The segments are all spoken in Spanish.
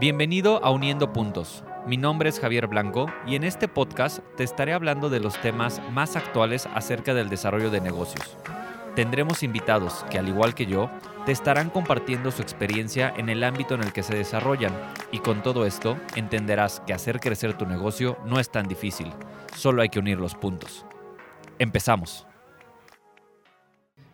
Bienvenido a Uniendo Puntos. Mi nombre es Javier Blanco y en este podcast te estaré hablando de los temas más actuales acerca del desarrollo de negocios. Tendremos invitados que, al igual que yo, te estarán compartiendo su experiencia en el ámbito en el que se desarrollan y con todo esto entenderás que hacer crecer tu negocio no es tan difícil, solo hay que unir los puntos. Empezamos.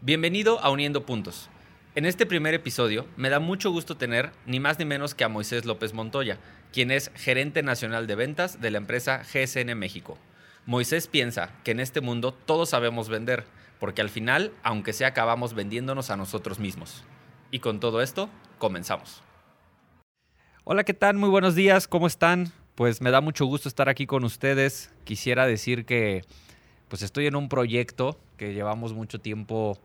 Bienvenido a Uniendo Puntos. En este primer episodio me da mucho gusto tener ni más ni menos que a Moisés López Montoya, quien es gerente nacional de ventas de la empresa GSN México. Moisés piensa que en este mundo todos sabemos vender, porque al final, aunque sea, acabamos vendiéndonos a nosotros mismos. Y con todo esto, comenzamos. Hola, ¿qué tal? Muy buenos días, ¿cómo están? Pues me da mucho gusto estar aquí con ustedes. Quisiera decir que pues estoy en un proyecto que llevamos mucho tiempo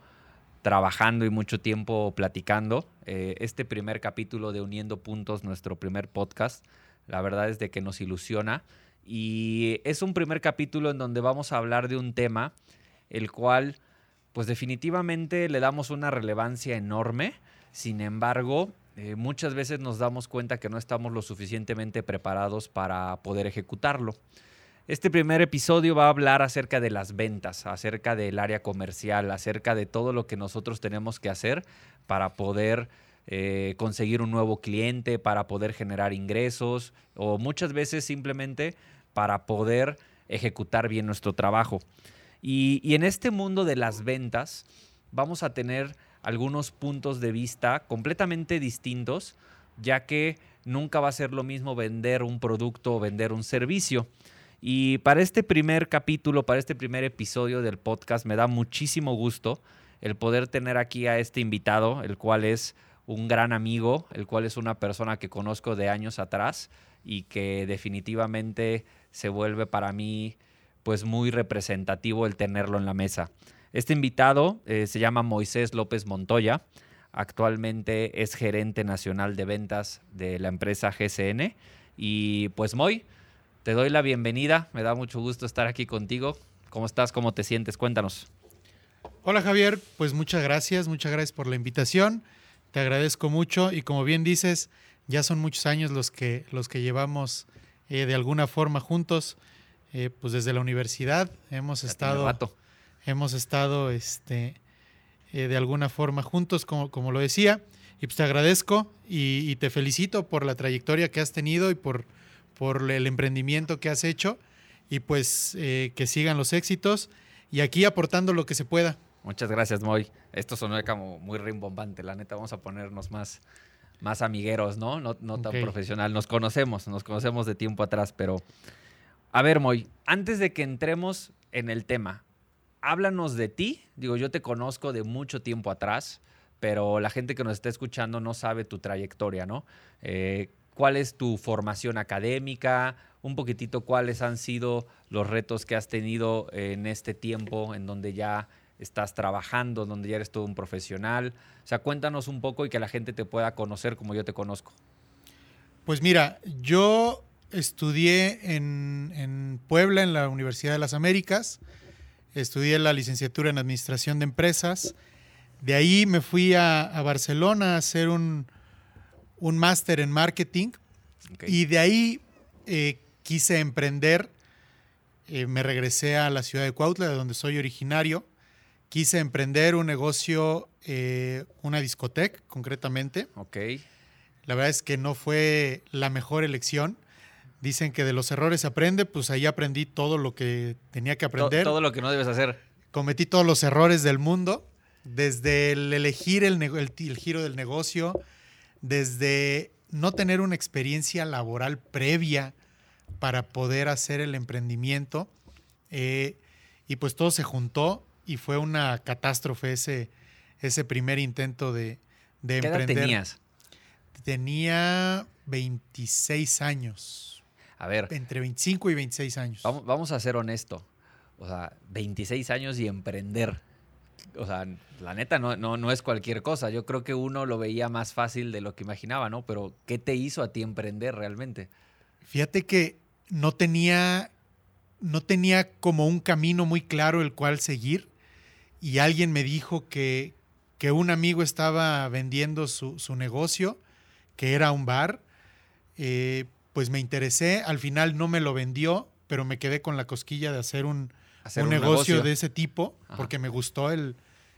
trabajando y mucho tiempo platicando. Eh, este primer capítulo de Uniendo Puntos, nuestro primer podcast, la verdad es de que nos ilusiona. Y es un primer capítulo en donde vamos a hablar de un tema, el cual, pues definitivamente le damos una relevancia enorme. Sin embargo, eh, muchas veces nos damos cuenta que no estamos lo suficientemente preparados para poder ejecutarlo. Este primer episodio va a hablar acerca de las ventas, acerca del área comercial, acerca de todo lo que nosotros tenemos que hacer para poder eh, conseguir un nuevo cliente, para poder generar ingresos o muchas veces simplemente para poder ejecutar bien nuestro trabajo. Y, y en este mundo de las ventas vamos a tener algunos puntos de vista completamente distintos, ya que nunca va a ser lo mismo vender un producto o vender un servicio. Y para este primer capítulo, para este primer episodio del podcast, me da muchísimo gusto el poder tener aquí a este invitado, el cual es un gran amigo, el cual es una persona que conozco de años atrás y que definitivamente se vuelve para mí pues muy representativo el tenerlo en la mesa. Este invitado eh, se llama Moisés López Montoya, actualmente es gerente nacional de ventas de la empresa GCN y pues Moy, te doy la bienvenida, me da mucho gusto estar aquí contigo. ¿Cómo estás? ¿Cómo te sientes? Cuéntanos. Hola Javier, pues muchas gracias, muchas gracias por la invitación. Te agradezco mucho y como bien dices, ya son muchos años los que, los que llevamos eh, de alguna forma juntos. Eh, pues desde la universidad hemos estado, hemos estado este, eh, de alguna forma juntos, como, como lo decía. Y pues te agradezco y, y te felicito por la trayectoria que has tenido y por, por el emprendimiento que has hecho y pues eh, que sigan los éxitos y aquí aportando lo que se pueda. Muchas gracias, Moy. Esto sonó como muy rimbombante, la neta, vamos a ponernos más, más amigueros, ¿no? No, no tan profesional. Nos conocemos, nos conocemos de tiempo atrás, pero... A ver, Moy, antes de que entremos en el tema, háblanos de ti. Digo, yo te conozco de mucho tiempo atrás, pero la gente que nos está escuchando no sabe tu trayectoria, ¿no? Eh, cuál es tu formación académica, un poquitito cuáles han sido los retos que has tenido en este tiempo en donde ya estás trabajando, donde ya eres todo un profesional. O sea, cuéntanos un poco y que la gente te pueda conocer como yo te conozco. Pues mira, yo estudié en, Puebla, en la Universidad de las Américas. Estudié la licenciatura en Administración de Empresas. De ahí me fui a Barcelona a hacer un, un máster en marketing y de ahí eh, quise emprender. Eh, me regresé a la ciudad de Cuautla, de donde soy originario. Quise emprender un negocio, eh, una discoteca concretamente. Ok. La verdad es que no fue la mejor elección. Dicen que de los errores se aprende, pues ahí aprendí todo lo que tenía que aprender. Todo, lo que no debes hacer. Cometí todos los errores del mundo, desde el elegir el, el giro del negocio, desde no tener una experiencia laboral previa para poder hacer el emprendimiento. Eh, y pues todo se juntó y fue una catástrofe ese, ese primer intento de, de ¿Qué emprender. Edad tenías? Tenía 26 años. A ver. Entre 25 y 26 años. Vamos, vamos a ser honesto. O sea, 26 años y emprender o sea, la neta no, no, es cualquier cosa. Yo creo que uno lo veía más fácil de lo que imaginaba, ¿no? Pero ¿qué te hizo a ti emprender realmente? Fíjate que no tenía, no tenía como un camino muy claro el cual seguir y alguien me dijo que, que un amigo estaba vendiendo su, negocio, que era un bar. eh, pues me interesé, al final no me lo vendió, pero me quedé con la cosquilla de hacer un, Hacer un un negocio, negocio. de ese tipo, Ajá. porque me gustó el,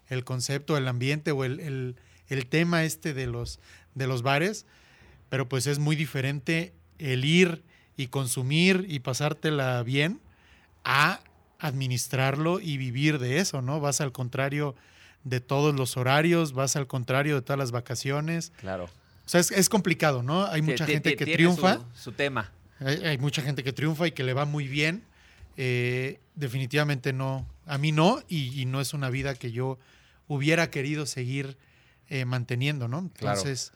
el concepto, el ambiente o el, el- el tema este de los, de los bares, pero pues es muy diferente el ir y consumir y pasártela bien a administrarlo y vivir de eso, ¿no? Vas al contrario de todos los horarios, vas al contrario de todas las vacaciones. Claro. O sea, es, es complicado, ¿no? Hay mucha gente que triunfa. Su, su tema. Hay, hay mucha gente que triunfa y que le va muy bien. Eh, definitivamente no, a mí no, y, y no es una vida que yo hubiera querido seguir eh, manteniendo, ¿no? Entonces,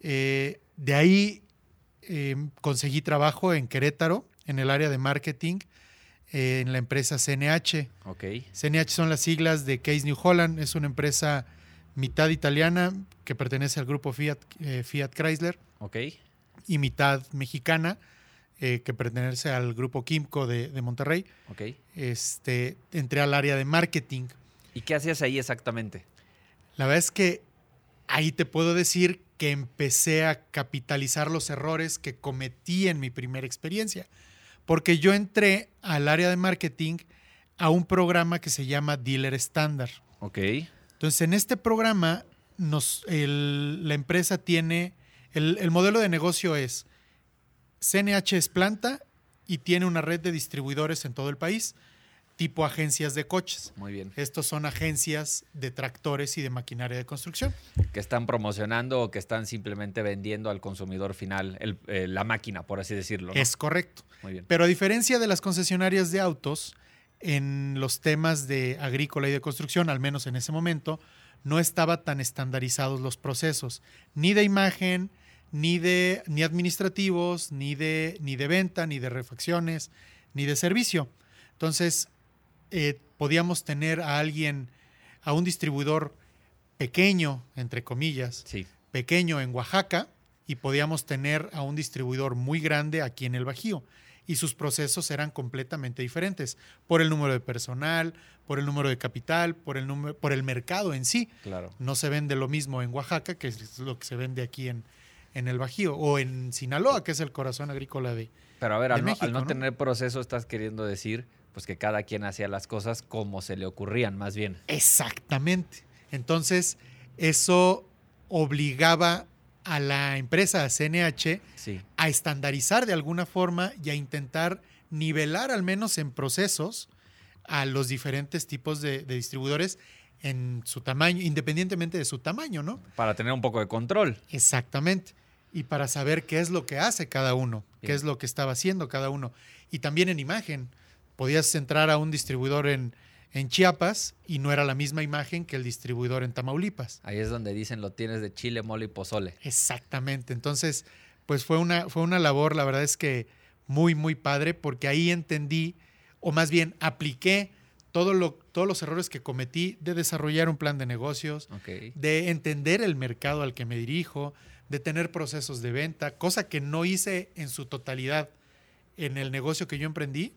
eh, de ahí conseguí trabajo en Querétaro, en el área de marketing, en la empresa CNH. Ok. CNH son las siglas de Case New Holland, es una empresa mitad italiana que pertenece al grupo Fiat, Fiat Chrysler Ok. y mitad mexicana, eh, que pertenece al grupo Kimco de, de Monterrey. Ok. Este, entré al área de marketing. ¿Y qué hacías ahí exactamente? La verdad es que ahí te puedo decir que empecé a capitalizar los errores que cometí en mi primera experiencia. Porque yo entré al área de marketing a un programa que se llama Dealer Standard. Ok. Entonces, en este programa, nos, el- la empresa tiene, el, el modelo de negocio es, CNH es planta y tiene una red de distribuidores en todo el país, tipo agencias de coches. Muy bien. Estos son agencias de tractores y de maquinaria de construcción. Que están promocionando o que están simplemente vendiendo al consumidor final el- eh, la máquina, por así decirlo. ¿no? Es correcto. Muy bien. Pero a diferencia de las concesionarias de autos, en los temas de agrícola y de construcción, al menos en ese momento, no estaba tan estandarizados los procesos, ni de imagen, ni de ni administrativos, ni de ni de venta, ni de refacciones, ni de servicio. Entonces, eh, podíamos tener a alguien, a un distribuidor pequeño, entre comillas, Sí. pequeño en Oaxaca y podíamos tener a un distribuidor muy grande aquí en el Bajío. Y sus procesos eran completamente diferentes por el número de personal, por el número de capital, por el, número, por el mercado en sí. Claro. No se vende lo mismo en Oaxaca que es lo que se vende aquí en, en el Bajío o en Sinaloa, que es el corazón agrícola de... Pero a ver, al, no, México, al no ¿no? tener proceso, estás queriendo decir pues que cada quien hacía las cosas como se le ocurrían, más bien. Exactamente. Entonces, eso obligaba a la empresa, a CNH, Sí. a estandarizar de alguna forma y a intentar nivelar al menos en procesos a los diferentes tipos de, de distribuidores en su tamaño, independientemente de su tamaño, ¿no? Para tener un poco de control. Exactamente. Y para saber qué es lo que hace cada uno, qué es lo que estaba haciendo cada uno. Y también en imagen. Podías entrar a un distribuidor en, en Chiapas y no era la misma imagen que el distribuidor en Tamaulipas. Ahí es donde dicen lo tienes de chile, mole y pozole. Exactamente. Entonces, pues fue una, fue una labor, la verdad es que muy, muy padre, porque ahí entendí, o más bien apliqué todo lo, todos los errores que cometí de desarrollar un plan de negocios, de entender el mercado al que me dirijo, de tener procesos de venta, cosa que no hice en su totalidad en el negocio que yo emprendí.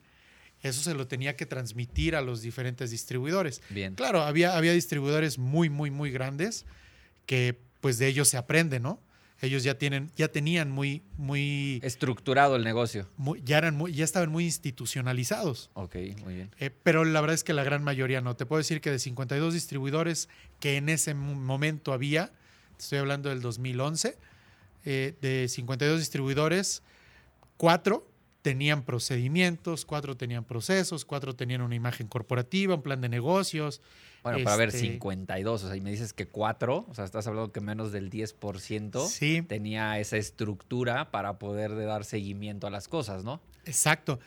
Eso se lo tenía que transmitir a los diferentes distribuidores. Bien. Claro, había, había distribuidores muy, muy, muy grandes que pues de ellos se aprende, ¿no? Ellos ya tienen, ya tenían muy, muy, Estructurado el negocio. muy- ya eran muy, ya estaban muy institucionalizados. Ok, muy bien. Eh, pero la verdad es que la gran mayoría no. Te puedo decir que de 52 distribuidores que en ese mo- momento había, estoy hablando del 2011, eh, de 52 distribuidores, cuatro tenían procedimientos, cuatro tenían procesos, cuatro tenían una imagen corporativa, un plan de negocios. Bueno, para ver, Este- 52, o sea, y me dices que 4, o sea, estás hablando que menos del 10% Sí, tenía esa estructura para poder de dar seguimiento a las cosas, ¿no? exacto.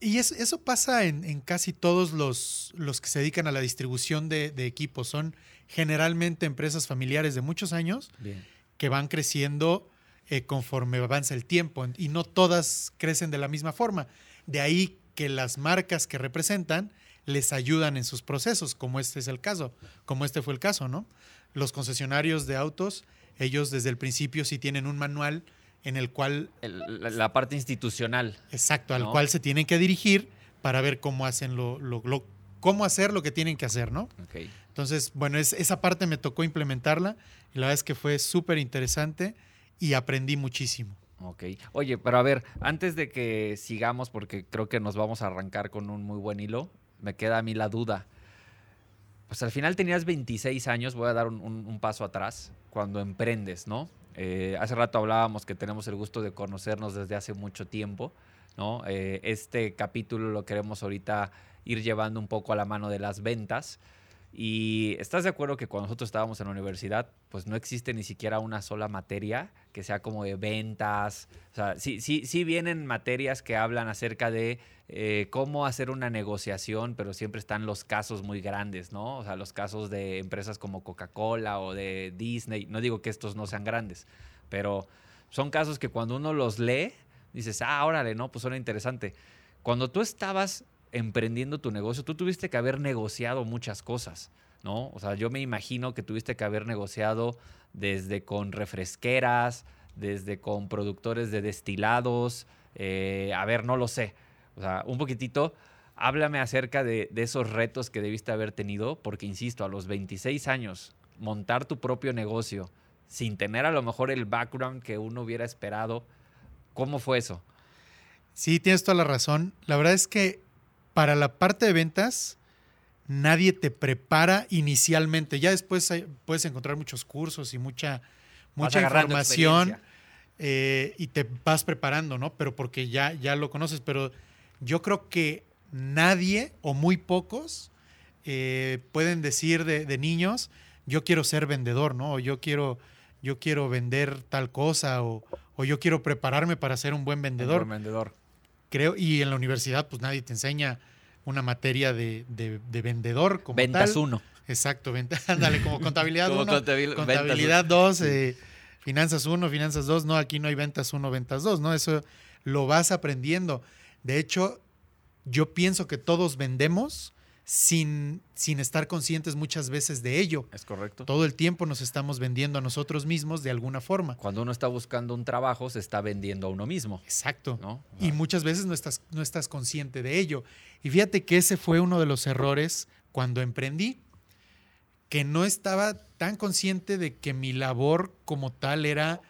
Y es- eso pasa en, en casi todos los, los que se dedican a la distribución de, de equipos. Son generalmente empresas familiares de muchos años Bien. que van creciendo eh, conforme avanza el tiempo y no todas crecen de la misma forma. De ahí que las marcas que representan les ayudan en sus procesos, como este es el caso, como este fue el caso, ¿no? Los concesionarios de autos, ellos desde el principio sí tienen un manual en el cual, El- la, la parte institucional. exacto, al ¿No? cual se tienen que dirigir para ver cómo hacen lo, lo- lo- cómo hacer lo que tienen que hacer, ¿no? Ok. Entonces, bueno, es- esa parte me tocó implementarla y la verdad es que fue súper interesante y aprendí muchísimo. Ok. Oye, pero a ver, antes de que sigamos, porque creo que nos vamos a arrancar con un muy buen hilo, me queda a mí la duda. Pues al final tenías 26 años, voy a dar un, un- un paso atrás, cuando emprendes, ¿no? Eh, hace rato hablábamos que tenemos el gusto de conocernos desde hace mucho tiempo, ¿no? Eh, este capítulo lo queremos ahorita ir llevando un poco a la mano de las ventas. Y estás de acuerdo que cuando nosotros estábamos en la universidad, pues no existe ni siquiera una sola materia que sea como de ventas. O sea, sí, sí, sí vienen materias que hablan acerca de eh, cómo hacer una negociación, pero siempre están los casos muy grandes, ¿no? O sea, los casos de empresas como Coca-Cola o de Disney. No digo que estos no sean grandes, pero son casos que cuando uno los lee, dices, ah, órale, no, pues suena interesante. Cuando tú estabas emprendiendo tu negocio, tú tuviste que haber negociado muchas cosas, ¿no? O sea, yo me imagino que tuviste que haber negociado desde con refresqueras, desde con productores de destilados, eh, a ver, no lo sé. O sea, un poquitito, háblame acerca de, de esos retos que debiste haber tenido, porque insisto, a los 26 años, montar tu propio negocio sin tener a lo mejor el background que uno hubiera esperado, ¿cómo fue eso? Sí, tienes toda la razón. La verdad es que para la parte de ventas, nadie te prepara inicialmente. Ya después hay- puedes encontrar muchos cursos y mucha, mucha información eh, y te vas preparando, ¿no? Pero porque ya, ya lo conoces. Pero yo creo que nadie o muy pocos eh, pueden decir de, de niños, yo quiero ser vendedor, ¿no? O yo quiero, yo quiero vender tal cosa o, o yo quiero prepararme para ser un buen vendedor Un vendedor. Creo, y en la universidad, pues nadie te enseña una materia de, de- de vendedor como Ventas tal. 1. Exacto, venta, ándale, como contabilidad Como 1, contabil- contabilidad ventas 2, Sí. finanzas 1, finanzas 2, no, aquí no hay ventas 1, ventas 2, ¿no? Eso lo vas aprendiendo. De hecho, yo pienso que todos vendemos sin, sin estar conscientes muchas veces de ello. Es correcto. Todo el tiempo nos estamos vendiendo a nosotros mismos de alguna forma. Cuando uno está buscando un trabajo, se está vendiendo a uno mismo, Exacto. ¿no? Y muchas veces no estás, no estás consciente de ello. Y fíjate que ese fue uno de los errores cuando emprendí, que no estaba tan consciente de que mi labor como tal era...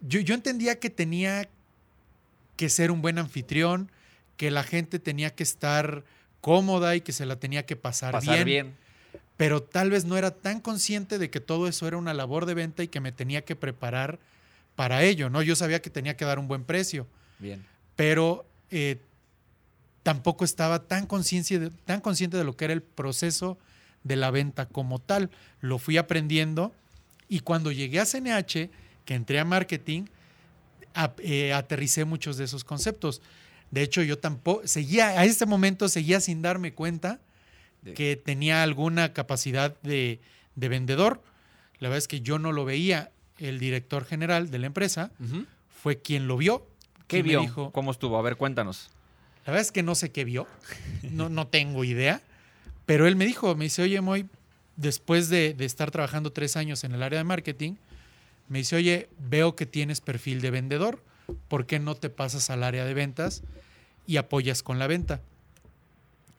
Yo, yo entendía que tenía que ser un buen anfitrión, que la gente tenía que estar cómoda y que se la tenía que pasar, Pasar bien, bien. pero tal vez no era tan consciente de que todo eso era una labor de venta y que me tenía que preparar para ello, ¿no? Yo sabía que tenía que dar un buen precio Bien. pero eh, tampoco estaba tan, consciente de, tan consciente de lo que era el proceso de la venta como tal. Lo fui aprendiendo y cuando llegué a CNH, que entré a marketing, a- eh, aterricé muchos de esos conceptos. De hecho, yo tampoco, seguía, a este momento seguía sin darme cuenta De- que tenía alguna capacidad de, de vendedor. La verdad es que yo no lo veía. El director general de la empresa fue quien lo vio. ¿Qué me vio? dijo- ¿Cómo estuvo? A ver, cuéntanos. la verdad es que no sé qué vio, no, no tengo idea, pero él me dijo, me dice, oye, Moy, después de, de estar trabajando tres años en el área de marketing, me dice, oye, veo que tienes perfil de vendedor, ¿por qué no te pasas al área de ventas y apoyas con la venta?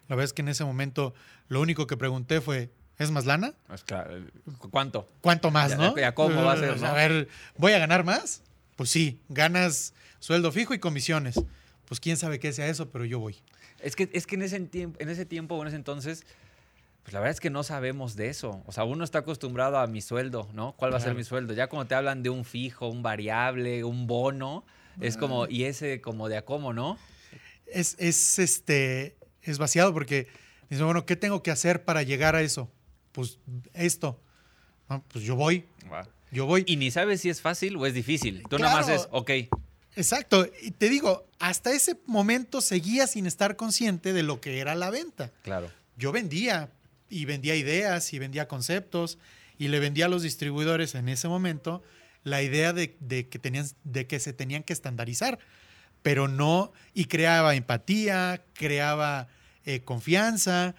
La verdad es que en ese momento lo único que pregunté fue, ¿es más lana? ¿Cuánto? ¿Cuánto más, Ya- no? ya cómo va a ser, Eh, ¿no? A ver, ¿voy a ganar más? Pues sí, ganas sueldo fijo y comisiones. Pues quién sabe qué sea eso, pero yo voy. Es que, es que en, ese tiempo, en ese tiempo o en ese entonces, pues la verdad es que no sabemos de eso. O sea, uno está acostumbrado a mi sueldo, ¿no? ¿Cuál va a ser mi sueldo? Ya cuando te hablan de un fijo, un variable, un bono, es como, y ese como de a cómo, ¿no? Es, es este es vaciado porque dice, bueno, ¿qué tengo que hacer para llegar a eso? Pues esto. Ah, pues yo voy, yo voy. Y ni sabes si es fácil o es difícil. Tú Claro. nomás es, ok, Exacto. Y te digo, hasta ese momento seguía sin estar consciente de lo que era la venta. claro. Yo vendía y vendía ideas y vendía conceptos y le vendía a los distribuidores en ese momento la idea de, de que, tenían, de que se tenían que estandarizar, pero no, y creaba empatía, creaba eh, confianza,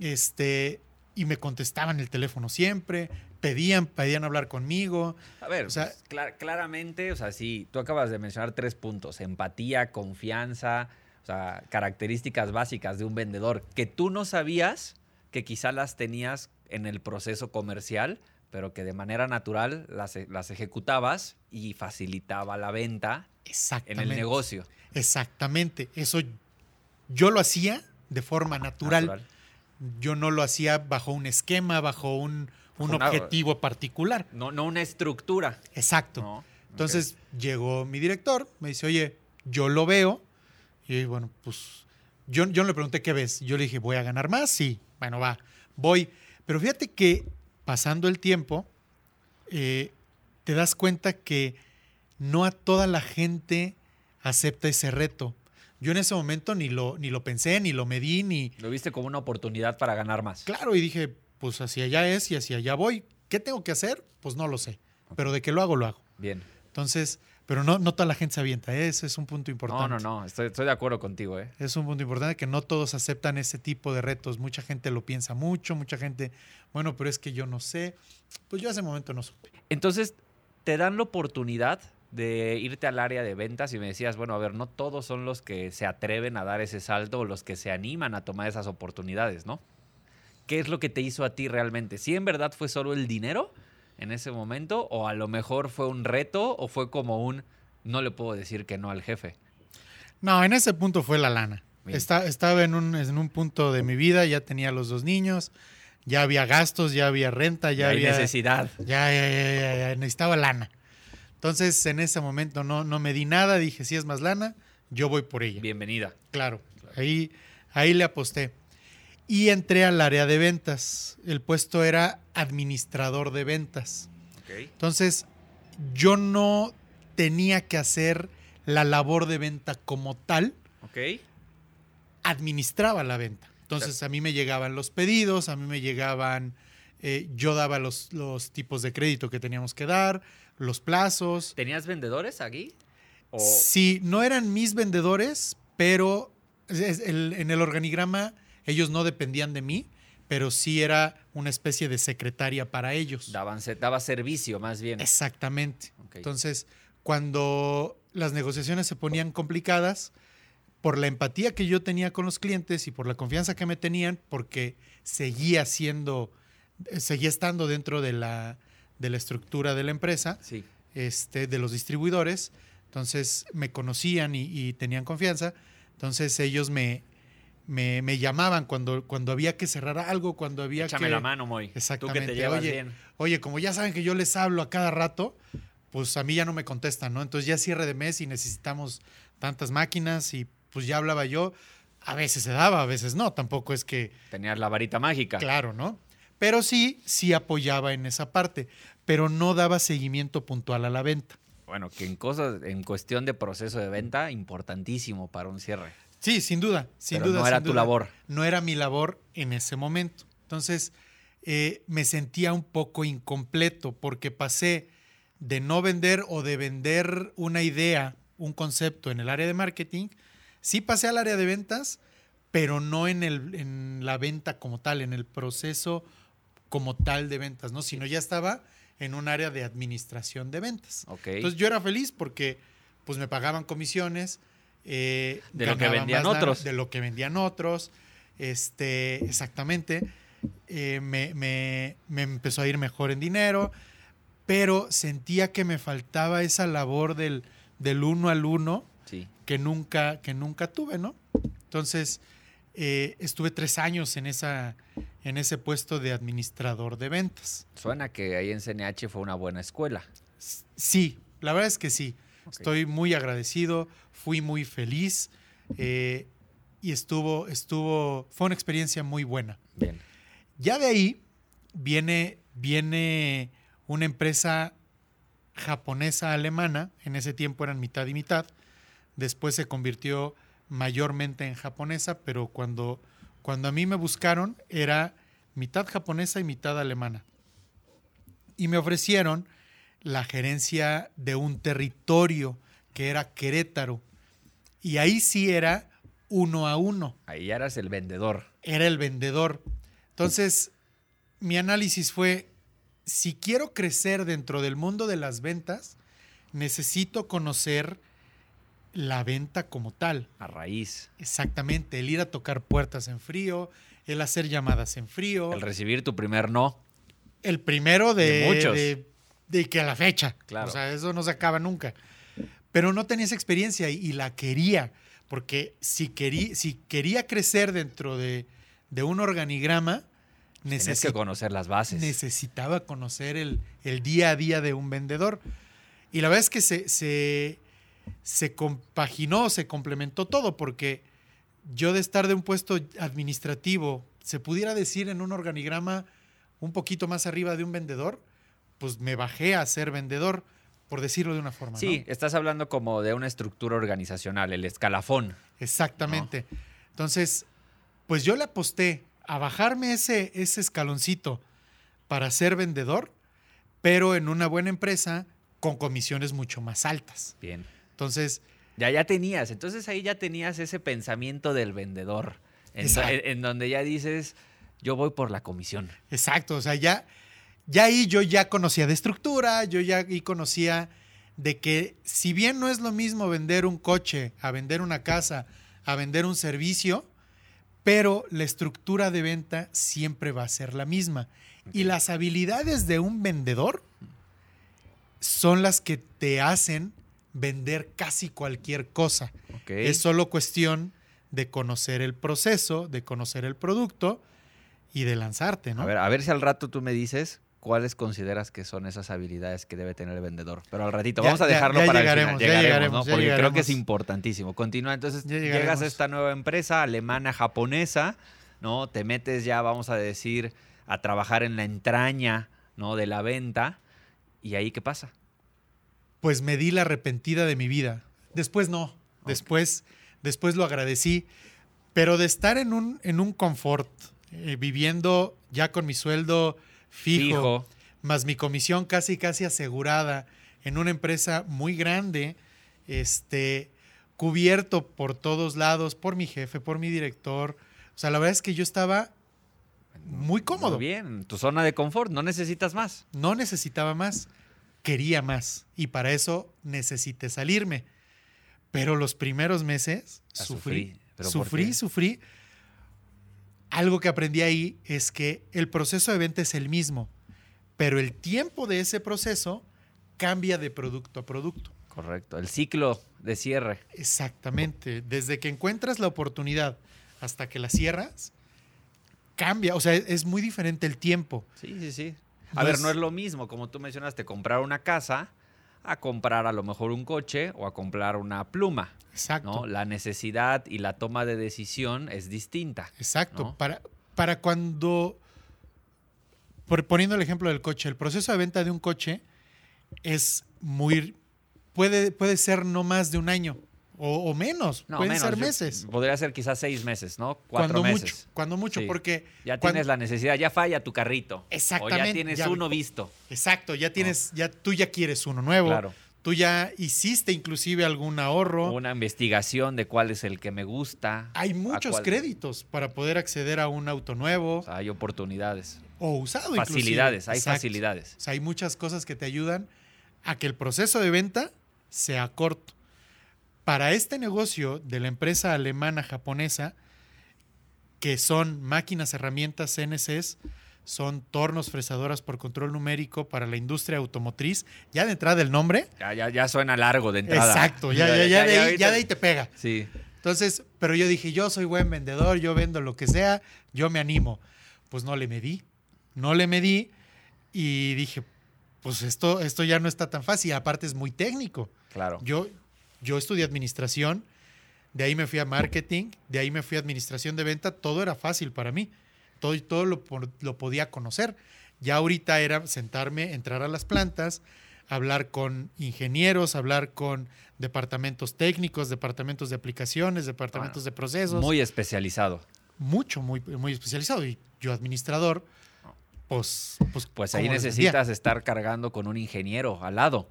este, y me contestaban el teléfono siempre, pedían, pedían hablar conmigo. A ver, O sea- pues, clar- claramente, o sea, sí, tú acabas de mencionar tres puntos: empatía, confianza, o sea, características básicas de un vendedor que tú no sabías que quizá las tenías en el proceso comercial, pero que de manera natural las, las ejecutabas y facilitaba la venta en el negocio. Exactamente. Eso yo lo hacía de forma natural. Yo no lo hacía bajo un esquema, bajo un, un Bajo una- objetivo particular. No, no una estructura. Exacto. ¿no? Entonces llegó mi director, me dice, oye, yo lo veo. Y bueno, pues yo, yo no le pregunté qué ves. Yo le dije, ¿voy a ganar más? Sí. Bueno, va, voy. Pero fíjate que pasando el tiempo, eh, te das cuenta que no a toda la gente acepta ese reto. Yo en ese momento ni lo, ni lo pensé, ni lo medí, ni... Lo viste como una oportunidad para ganar más. Claro, y dije, pues hacia allá es y hacia allá voy. ¿Qué tengo que hacer? Pues no lo sé. Pero de que lo hago, lo hago. Bien. Entonces, pero no, no toda la gente se avienta. ¿eh? Ese es un punto importante. No, no, no. Estoy, estoy de acuerdo contigo, ¿eh? Es un punto importante que no todos aceptan ese tipo de retos. Mucha gente lo piensa mucho, mucha gente, bueno, pero es que yo no sé. Pues yo hace momento no supe. Entonces, te dan la oportunidad de irte al área de ventas y me decías, bueno, a ver, no todos son los que se atreven a dar ese salto o los que se animan a tomar esas oportunidades, ¿no? ¿Qué es lo que te hizo a ti realmente? ¿Si en verdad fue solo el dinero en ese momento o a lo mejor fue un reto o fue como un no le puedo decir que no al jefe? No, en ese punto fue la lana. Está- estaba en un, en un punto de mi vida, ya tenía los dos niños, ya había gastos, ya había renta, ya había... necesidad. Ya, ya, ya, ya, ya, necesitaba lana. Entonces, en ese momento no, no me di nada, dije, si es más lana, yo voy por ella. Bienvenida. Claro, ahí, ahí le aposté. Y entré al área de ventas. El puesto era administrador de ventas. Entonces, yo no tenía que hacer la labor de venta como tal, Ok. administraba la venta. Entonces, a mí me llegaban los pedidos, a mí me llegaban, eh, yo daba los, los tipos de crédito que teníamos que dar, los plazos. ¿Tenías vendedores aquí? O- Sí, no eran mis vendedores, pero en el organigrama ellos no dependían de mí, pero sí era una especie de secretaria para ellos. daban, daba servicio más bien. Exactamente. Entonces, cuando las negociaciones se ponían complicadas, por la empatía que yo tenía con los clientes y por la confianza que me tenían, porque seguía siendo, eh, seguía estando dentro de la, de la estructura de la empresa, Sí. este, de los distribuidores. Entonces me conocían y, y tenían confianza. Entonces ellos me, me, me llamaban cuando, cuando había que cerrar algo, cuando había Échame que... la mano, Moy. Tú que Exactamente. te llevas Oye, bien. Oye, como ya saben que yo les hablo a cada rato, pues a mí ya no me contestan, ¿no? Entonces ya cierre de mes y necesitamos tantas máquinas y pues ya hablaba yo. A veces se daba, a veces no. Tampoco es que Tenías la varita mágica. Claro, ¿no? Pero sí, sí apoyaba en esa parte, pero no daba seguimiento puntual a la venta. Bueno, que en cosas, en cuestión de proceso de venta, importantísimo para un cierre. Sí, sin duda, sin Pero duda. no era tu duda. labor. No era mi labor en ese momento. Entonces, eh, me sentía un poco incompleto porque pasé de no vender o de vender una idea, un concepto en el área de marketing. Sí pasé al área de ventas, pero no en, el, en la venta como tal, en el proceso como tal de ventas, ¿no? Sino ya estaba en un área de administración de ventas. Ok. Entonces yo era feliz porque pues me pagaban comisiones. Eh, De lo que vendían otros. De lo que vendían otros. Este, exactamente. Eh, me, me- me empezó a ir mejor en dinero, pero sentía que me faltaba esa labor del, del uno al uno sí. que nunca, que nunca tuve, ¿no? Entonces, eh, estuve tres años en, esa, en ese puesto de administrador de ventas. Suena que ahí en CNH fue una buena escuela. Sí, la verdad es que sí. Estoy muy agradecido, fui muy feliz eh, y estuvo, estuvo, fue una experiencia muy buena. Bien. Ya de ahí viene, viene una empresa japonesa alemana, en ese tiempo eran mitad y mitad, después se convirtió mayormente en japonesa, pero cuando, cuando a mí me buscaron era mitad japonesa y mitad alemana. Y me ofrecieron la gerencia de un territorio que era Querétaro. Y ahí sí era uno a uno Ahí eras el vendedor. era el vendedor. Entonces, mi análisis fue, si quiero crecer dentro del mundo de las ventas, necesito conocer la venta como tal. A raíz. Exactamente, el ir a tocar puertas en frío, el hacer llamadas en frío. El recibir tu primer no. el primero de, De muchos. de- de que a la fecha. Claro. O sea, eso no se acaba nunca. Pero no tenía esa experiencia y, y la quería, porque si quería, si quería crecer dentro de, de un organigrama, Tienes necesi- que conocer las bases. necesitaba conocer el, el día a día de un vendedor. Y la verdad es que se, se, se compaginó, se complementó todo, porque yo de estar de un puesto administrativo, se pudiera decir en un organigrama un poquito más arriba de un vendedor, pues me bajé a ser vendedor, por decirlo de una forma. Sí, ¿no? estás hablando como de una estructura organizacional, el escalafón. Exactamente. Entonces, pues yo le aposté a bajarme ese, ese escaloncito para ser vendedor, pero en una buena empresa con comisiones mucho más altas. Bien. Entonces, Ya, ya tenías, entonces ahí ya tenías ese pensamiento del vendedor, en- en donde ya dices, yo voy por la comisión. exacto, o sea, ya, ya ahí yo ya conocía de estructura, yo ya ahí conocía de que si bien no es lo mismo vender un coche, a vender una casa, a vender un servicio, pero la estructura de venta siempre va a ser la misma. Y las habilidades de un vendedor son las que te hacen vender casi cualquier cosa. Es solo cuestión de conocer el proceso, de conocer el producto y de lanzarte, ¿no? A ver, a ver si al rato tú me dices cuáles consideras que son esas habilidades que debe tener el vendedor. Pero al ratito, Ya- vamos a ya- dejarlo ya para llegaremos, el ya final. llegaremos, ¿no? ya Porque creo que es llegaremos. importantísimo. Continúa, entonces Ya llegas llegaremos. a esta nueva empresa alemana, japonesa, ¿no? Te metes ya, vamos a decir, a trabajar en la entraña, ¿no? De la venta. ¿Y ahí qué pasa? Pues me di la arrepentida de mi vida. Después no. Después, después lo agradecí. Pero de estar en un, en un confort, eh, viviendo ya con mi sueldo fijo, Fijo. más mi comisión casi casi asegurada en una empresa muy grande, este, cubierto por todos lados, por mi jefe, por mi director. O sea, la verdad es que yo estaba muy cómodo. Muy bien, tu zona de confort, no necesitas más. No necesitaba más, quería más. Y para eso necesité salirme. Pero los primeros meses sufrí. sufrí. Sufrí. Algo que aprendí ahí es que el proceso de venta es el mismo, pero el tiempo de ese proceso cambia de producto a producto. Correcto, el ciclo de cierre. Exactamente. Desde que encuentras la oportunidad hasta que la cierras, cambia. O sea, es- muy diferente el tiempo. Sí, sí, sí. A No ver, es- no es lo mismo, como tú mencionaste, comprar una casa a comprar a lo mejor un coche o a comprar una pluma, Exacto. ¿no? La necesidad y la toma de decisión es distinta. Exacto. ¿no? Para, para cuando, por- poniendo el ejemplo del coche, el proceso de venta de un coche es muy, puede, puede ser no más de un año o, o menos, No, pueden menos, ser yo- meses. Podría ser quizás seis meses, ¿no? Cuatro Cuando meses. mucho, cuando mucho, Sí. porque Ya tienes la necesidad, ya falla tu carrito. O Exactamente, ya tienes ya- uno visto. exacto, ya tienes, ya tú ya quieres uno nuevo, Claro. tú ya hiciste inclusive algún ahorro. Una investigación de cuál es el que me gusta. Hay muchos cuál- créditos para poder acceder a un auto nuevo o sea, hay oportunidades. o usado. inclusive. Facilidades, hay Exacto. facilidades. O sea, hay muchas cosas que te ayudan a que el proceso de venta sea corto. Para este negocio de la empresa alemana japonesa, que son máquinas, herramientas CNCs, son tornos, fresadoras por control numérico para la industria automotriz, ya de entrada el nombre. Ya, ya, ya suena largo de entrada. Exacto, ya, ya, ya, de ahí, ya de ahí te pega. Sí. Entonces, pero yo dije, yo soy buen vendedor, yo vendo lo que sea, yo me animo. Pues no le medí, no le medí y dije, pues esto, esto ya no está tan fácil, aparte es muy técnico. Claro. Yo, yo estudié administración, de ahí me fui a marketing, de ahí me fui a administración de venta, todo era fácil para mí, todo, todo lo, podía conocer. Ya ahorita era sentarme, entrar a las plantas, hablar con ingenieros, hablar con departamentos técnicos, departamentos de aplicaciones, departamentos de procesos. Muy especializado. mucho, muy, muy especializado. Y yo administrador, pues... Pues, Pues ahí necesitas estar cargando con un ingeniero al lado.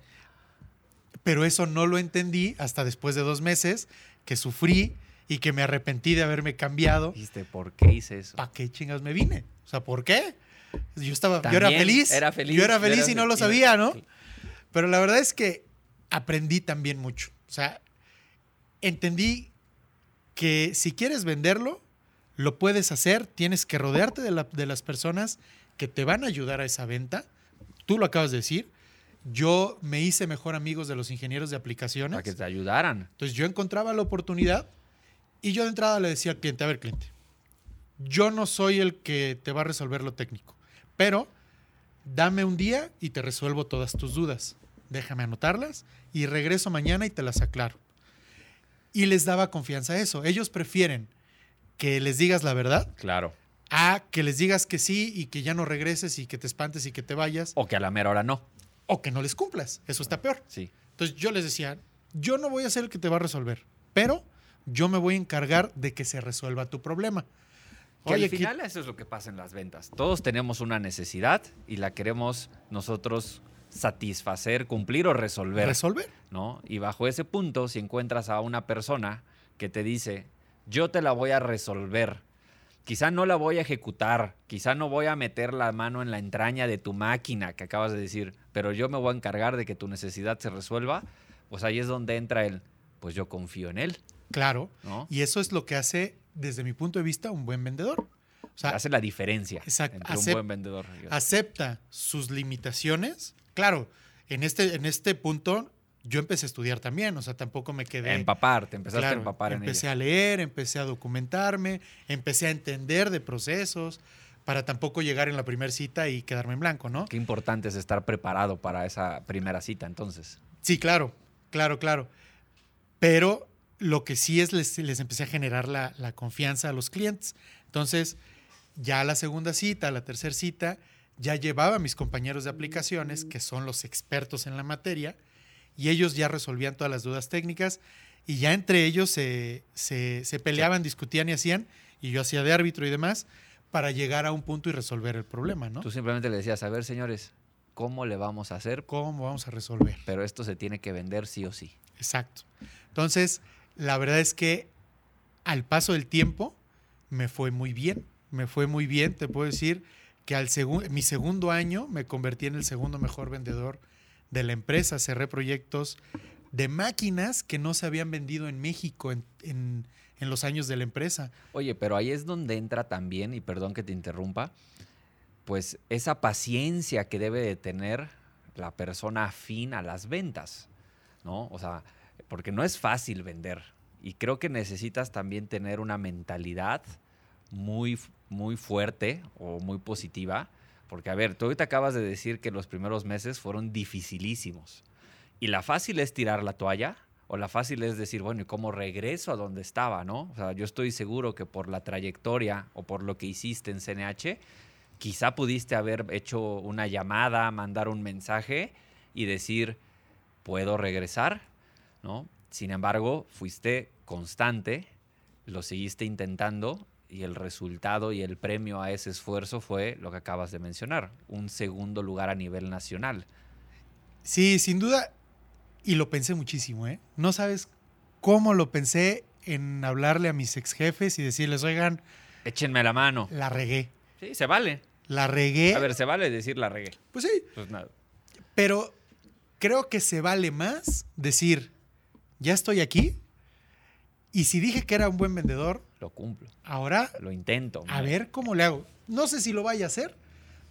Pero eso no lo entendí hasta después de dos meses que sufrí y que me arrepentí de haberme cambiado. Dijiste, ¿por qué hice eso? ¿Para qué chingas me vine? O sea, ¿por qué? Yo estaba, yo era feliz. era feliz, Yo era feliz era y no lo sabía, ¿no? Pero la verdad es que aprendí también mucho. O sea, entendí que si quieres venderlo, lo puedes hacer, tienes que rodearte de, la- de las personas que te van a ayudar a esa venta. Tú lo acabas de decir. Yo me hice mejor amigos de los ingenieros de aplicaciones. Para que te ayudaran. Entonces yo encontraba la oportunidad y yo de entrada le decía al cliente, a ver cliente, yo no soy el que te va a resolver lo técnico, pero dame un día y te resuelvo todas tus dudas. Déjame anotarlas y regreso mañana y te las aclaro. Y les daba confianza a eso. Ellos prefieren que les digas la verdad Claro. a que les digas que sí y que ya no regreses y que te espantes y que te vayas O que a la mera hora no. O que no les cumplas. Eso está peor. Sí. Entonces yo les decía, yo no voy a ser el que te va a resolver, pero yo me voy a encargar de que se resuelva tu problema. Que Oye, al final eso es lo que pasa en las ventas. Todos tenemos una necesidad y la queremos nosotros satisfacer, cumplir o resolver. resolver. ¿no? Y bajo ese punto, si encuentras a una persona que te dice, yo te la voy a resolver, quizá no la voy a ejecutar, quizá no voy a meter la mano en la entraña de tu máquina que acabas de decir, pero yo me voy a encargar de que tu necesidad se resuelva, pues ahí es donde entra el, pues yo confío en él, Claro. ¿no? Y eso es lo que hace, desde mi punto de vista, un buen vendedor. O sea, Hace la diferencia Exacto. entre un buen vendedor. acepta sus limitaciones. Claro, en este, en este punto yo empecé a estudiar también, o sea, tampoco me quedé... A empapar, te empezaste Claro, a empapar en empecé ella. a leer, empecé a documentarme, empecé a entender de procesos para tampoco llegar en la primera cita y quedarme en blanco, ¿no? Qué importante es estar preparado para esa primera cita, entonces. Sí, claro, claro, claro. Pero lo que sí es, les, les empecé a generar la, la confianza a los clientes. Entonces, ya la segunda cita, la tercera cita, ya llevaba a mis compañeros de aplicaciones, que son los expertos en la materia, y ellos ya resolvían todas las dudas técnicas, y ya entre ellos se, se- se peleaban, discutían y hacían, y yo hacía de árbitro y demás, para llegar a un punto y resolver el problema, ¿no? Tú simplemente le decías, a ver, señores, ¿cómo le vamos a hacer? ¿Cómo vamos a resolver? Pero esto se tiene que vender sí o sí. Exacto. Entonces, la verdad es que al paso del tiempo me fue muy bien. Me fue muy bien. Te puedo decir que al mi segundo año me convertí en el segundo mejor vendedor de la empresa. Cerré proyectos de máquinas que no se habían vendido en México en, en- los años de la empresa. Oye, pero ahí es donde entra también, y perdón que te interrumpa, pues esa paciencia que debe de tener la persona afín a las ventas, ¿no? O sea, porque no es fácil vender. Y creo que necesitas también tener una mentalidad muy, muy fuerte o muy positiva. Porque, a ver, tú ahorita acabas de decir que los primeros meses fueron dificilísimos. Y la fácil es tirar la toalla, o la fácil es decir, bueno, ¿y cómo regreso a donde estaba, no? O sea, yo estoy seguro que por la trayectoria o por lo que hiciste en CNH, quizá pudiste haber hecho una llamada, mandar un mensaje y decir, puedo regresar, ¿no? Sin embargo, fuiste constante, lo seguiste intentando y el resultado y el premio a ese esfuerzo fue lo que acabas de mencionar, un segundo lugar a nivel nacional. Sí, sin duda. Y lo pensé muchísimo, ¿eh? No sabes cómo lo pensé en hablarle a mis ex jefes y decirles, oigan, Échenme la mano. la regué. Sí, se vale. La regué. A ver, se vale decir la regué. Pues sí, Pues nada. pero creo que se vale más decir, ya estoy aquí. Y si dije que era un buen vendedor, Lo cumplo. ahora Lo intento. a ver cómo le hago. No sé si lo vaya a hacer,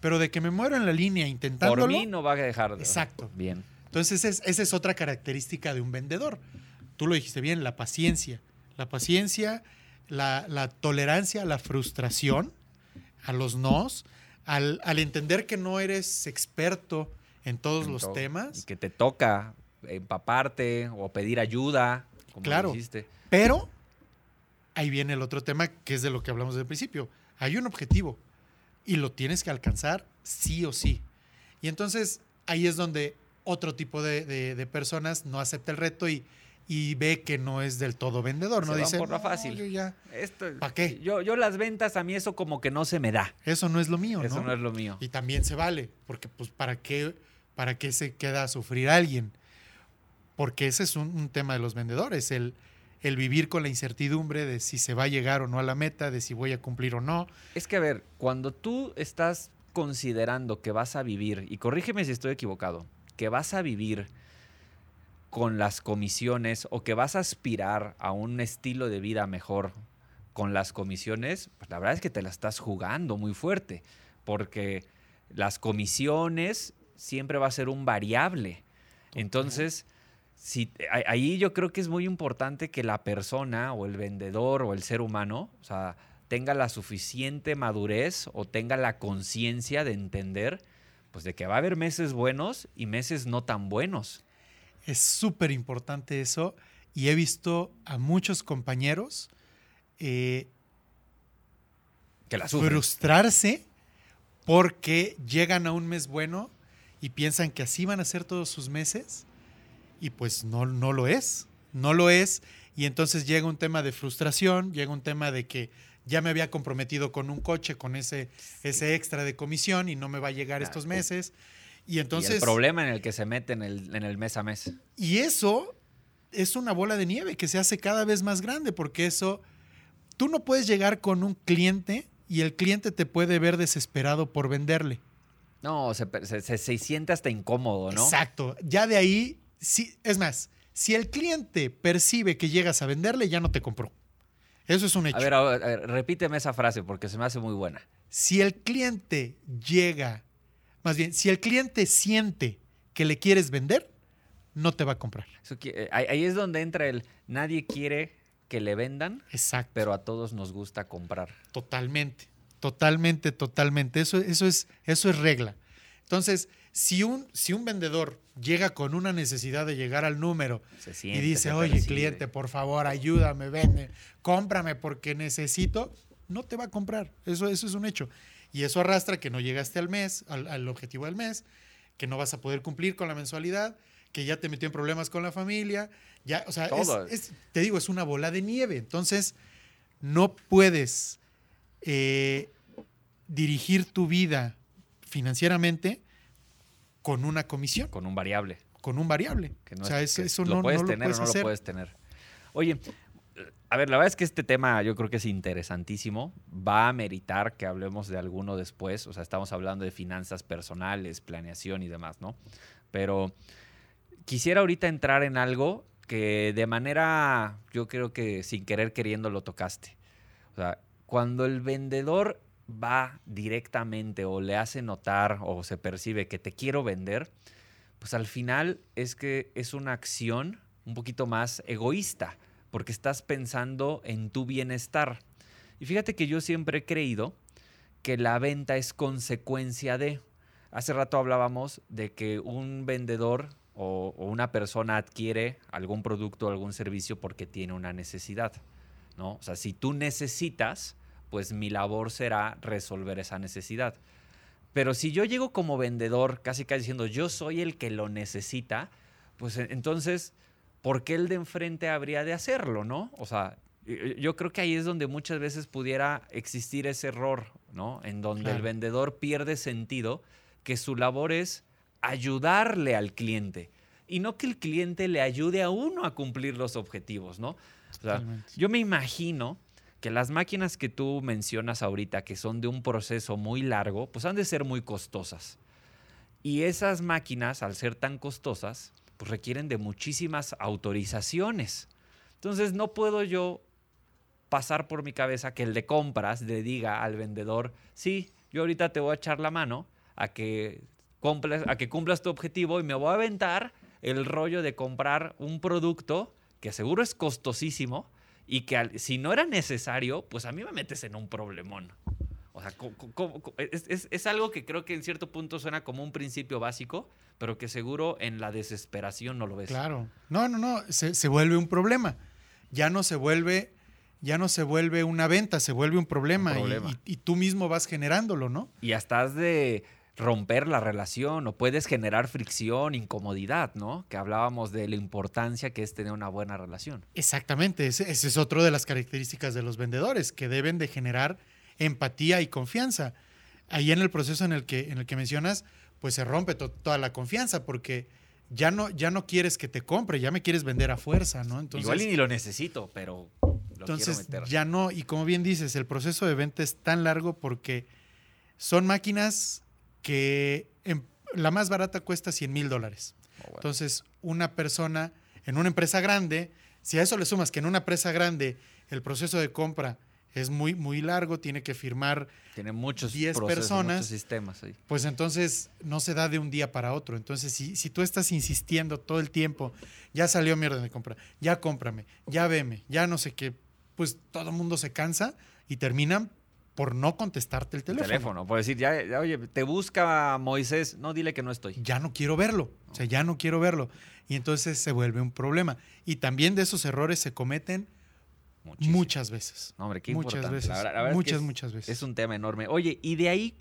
pero de que me muero en la línea intentándolo. Por mí no va a dejar de. Exacto. Bien. Entonces, es- esa es otra característica de un vendedor. Tú lo dijiste bien, la paciencia. La paciencia, la, la tolerancia a la frustración, a los nos, al, al entender que no eres experto en todos En los todo. Y temas, que te toca empaparte o pedir ayuda. Como Claro. dijiste. pero ahí viene el otro tema que es de lo que hablamos del principio. Hay un objetivo y lo tienes que alcanzar sí o sí. Y entonces ahí es donde otro tipo de, de- de personas no acepta el reto y, y ve que no es del todo vendedor. No Se van dice, por la "No, fácil". yo ya, Esto, ¿Pa' qué? Yo, yo las ventas, a mí eso como que no se me da. eso no es lo mío, Eso ¿no? no es lo mío. Y también se vale, porque pues ¿para qué, para qué se queda a sufrir alguien? Porque ese es un, un tema de los vendedores, el, el vivir con la incertidumbre de si se va a llegar o no a la meta, de si voy a cumplir o no. Es que, a ver, cuando tú estás considerando que vas a vivir, y corrígeme si estoy equivocado, que vas a vivir con las comisiones o que vas a aspirar a un estilo de vida mejor con las comisiones, pues la verdad es que te la estás jugando muy fuerte, porque las comisiones siempre va a ser un variable. Entonces, si, ahí yo creo que es muy importante que la persona o el vendedor o el ser humano, o sea, tenga la suficiente madurez o tenga la conciencia de entender pues de que va a haber meses buenos y meses no tan buenos. Es súper importante eso y he visto a muchos compañeros eh, que la frustrarse porque llegan a un mes bueno y piensan que así van a ser todos sus meses y pues no, no lo es, no lo es y entonces llega un tema de frustración, llega un tema de que ya me había comprometido con un coche, con ese, ese extra de comisión y no me va a llegar estos meses. Y entonces... el problema en el que se mete en el, en el mes a mes. Y eso es una bola de nieve que se hace cada vez más grande porque eso, tú no puedes llegar con un cliente y el cliente te puede ver desesperado por venderle. No, se, se, siente hasta incómodo, ¿no? Exacto. Ya de ahí, es más, si el cliente percibe que llegas a venderle, ya no te compró. Eso es un hecho. A ver, a ver, repíteme esa frase porque se me hace muy buena. Si el cliente llega, más bien, si el cliente siente que le quieres vender, no te va a comprar. Eh, ahí es donde entra el nadie quiere que le vendan, Exacto. pero a todos nos gusta comprar. Totalmente, totalmente, totalmente. Eso, eso, es, eso es regla. Entonces, si un, si un vendedor llega con una necesidad de llegar al número y dice, oye, cliente, por favor, ayúdame, vende, cómprame porque necesito, no te va a comprar. Eso, eso es un hecho. Y eso arrastra que no llegaste al mes, al, objetivo del mes, que no vas a poder cumplir con la mensualidad, que ya te metió en problemas con la familia. Ya, o sea, te digo, es una bola de nieve. Entonces, no puedes eh, dirigir tu vida financieramente con una comisión. Con un variable. Con un variable. o sea, eso no, puedes tener no lo puedes tener. Oye, a ver, la verdad es que este tema yo creo que es interesantísimo. Va a meritar que hablemos de alguno después. O sea, estamos hablando de finanzas personales, planeación y demás, ¿no? Pero quisiera ahorita entrar en algo que de manera, yo creo que sin querer queriendo lo tocaste. O sea, cuando el vendedor va directamente o le hace notar o se percibe que te quiero vender, pues al final es que es una acción un poquito más egoísta, porque estás pensando en tu bienestar. Y fíjate que yo siempre he creído que la venta es consecuencia de... Hace rato hablábamos de que un vendedor o, una persona adquiere algún producto o algún servicio porque tiene una necesidad. ¿no? O sea, si tú necesitas, pues mi labor será resolver esa necesidad. Pero si yo llego como vendedor, casi casi diciendo yo soy el que lo necesita, pues entonces, ¿por qué el de enfrente habría de hacerlo, no? O sea, yo creo que ahí es donde muchas veces pudiera existir ese error, ¿no? En donde el vendedor pierde sentido, que su labor es ayudarle al cliente y no que el cliente le ayude a uno a cumplir los objetivos, ¿no? O sea, yo me imagino que las máquinas que tú mencionas ahorita, que son de un proceso muy largo, pues han de ser muy costosas. Y esas máquinas, al ser tan costosas, pues requieren de muchísimas autorizaciones. Entonces no puedo yo pasar por mi cabeza que el de compras le diga al vendedor, sí, yo ahorita te voy a echar la mano a que cumplas, a que cumplas tu objetivo y me voy a aventar el rollo de comprar un producto que seguro es costosísimo, y que si no era necesario, pues a mí me metes en un problemón. O sea, es, algo que creo que en cierto punto suena como un principio básico, pero que seguro en la desesperación no lo ves. Claro. No, no, no, se, vuelve un problema. Ya no se vuelve, ya no se vuelve una venta, se vuelve un problema, Y, y, tú mismo vas generándolo, ¿no? Y hasta has de romper la relación o puedes generar fricción, incomodidad, ¿no? Que hablábamos de la importancia que es tener una buena relación. Exactamente, ese, es otro de las características de los vendedores, que deben de generar empatía y confianza. Ahí en el proceso en el que, en el que mencionas, pues se rompe toda la confianza porque ya no, ya no quieres que te compre, ya me quieres vender a fuerza, ¿no? Entonces, Igual y ni lo necesito, pero lo entonces ya no, y como bien dices, el proceso de venta es tan largo porque son máquinas que la más barata cuesta 100 mil dólares. Oh, Entonces, una persona en una empresa grande, si a eso le sumas que en una empresa grande el proceso de compra es muy, muy largo, tiene que firmar Tiene muchos 10 procesos, personas. muchos sistemas ahí. pues entonces no se da de un día para otro. Entonces, si, si tú estás insistiendo todo el tiempo, ya salió mi orden de compra, ya cómprame, ya veme, ya no sé qué, pues todo el mundo se cansa y terminan por no contestarte el El teléfono. teléfono. Por decir, ya, ya, oye, te busca Moisés. No, dile que no estoy. Ya no quiero verlo, o sea, ya no quiero verlo. Y entonces se vuelve un problema. Y también de esos errores se cometen Muchísimo. muchas veces. No, hombre, qué muchas importante. veces. La verdad- la verdad es que muchas, es- muchas veces. Es un tema enorme. Oye, y de ahí,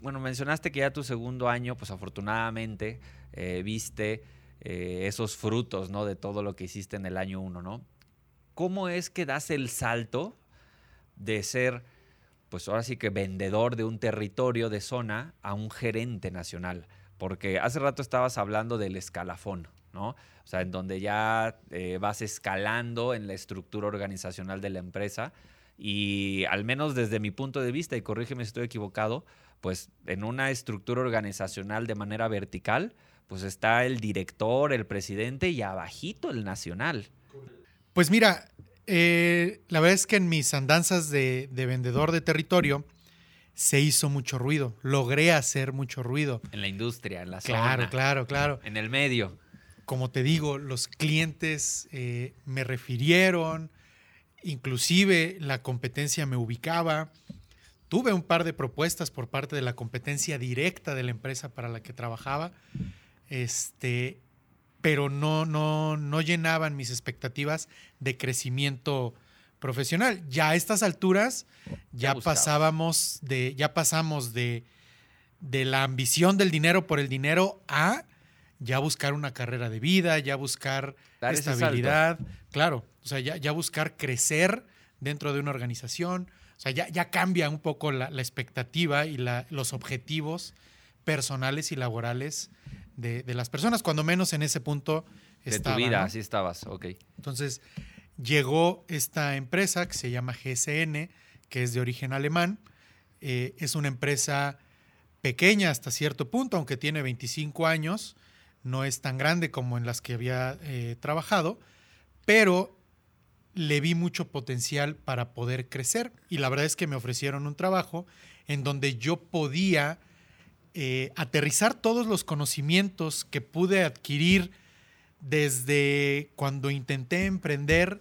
bueno, mencionaste que ya tu segundo año, pues afortunadamente, eh, viste eh, esos frutos, ¿no? De todo lo que hiciste en el año uno, ¿no? ¿Cómo es que das el salto de ser, pues ahora sí que vendedor de un territorio de zona a un gerente nacional? Porque hace rato estabas hablando del escalafón, ¿no? O sea, en donde ya eh, vas escalando en la estructura organizacional de la empresa y al menos desde mi punto de vista, y corrígeme si estoy equivocado, pues en una estructura organizacional de manera vertical, pues está el director, el presidente y abajito el nacional. Pues mira, eh, la verdad es que en mis andanzas de, de vendedor de territorio se hizo mucho ruido. Logré hacer mucho ruido. En la industria, en la Claro, zona, claro, claro. en el medio. Como te digo, los clientes eh, me refirieron, inclusive la competencia me ubicaba. Tuve un par de propuestas por parte de la competencia directa de la empresa para la que trabajaba, este, pero no, no, no llenaban mis expectativas de crecimiento profesional. Ya a estas alturas ya pasábamos de, ya pasamos de, de la ambición del dinero por el dinero a ya buscar una carrera de vida, ya buscar Dar estabilidad, claro, o sea, ya, ya buscar crecer dentro de una organización, o sea, ya, ya cambia un poco la, la expectativa y la- los objetivos personales y laborales de, de las personas, cuando menos en ese punto De estaba, tu vida, ¿no? así estabas, ok. Entonces, llegó esta empresa que se llama GSN, que es de origen alemán. Eh, es una empresa pequeña hasta cierto punto, aunque tiene 25 años. No es tan grande como en las que había eh, trabajado, pero le vi mucho potencial para poder crecer. Y la verdad es que me ofrecieron un trabajo en donde yo podía eh, aterrizar todos los conocimientos que pude adquirir desde cuando intenté emprender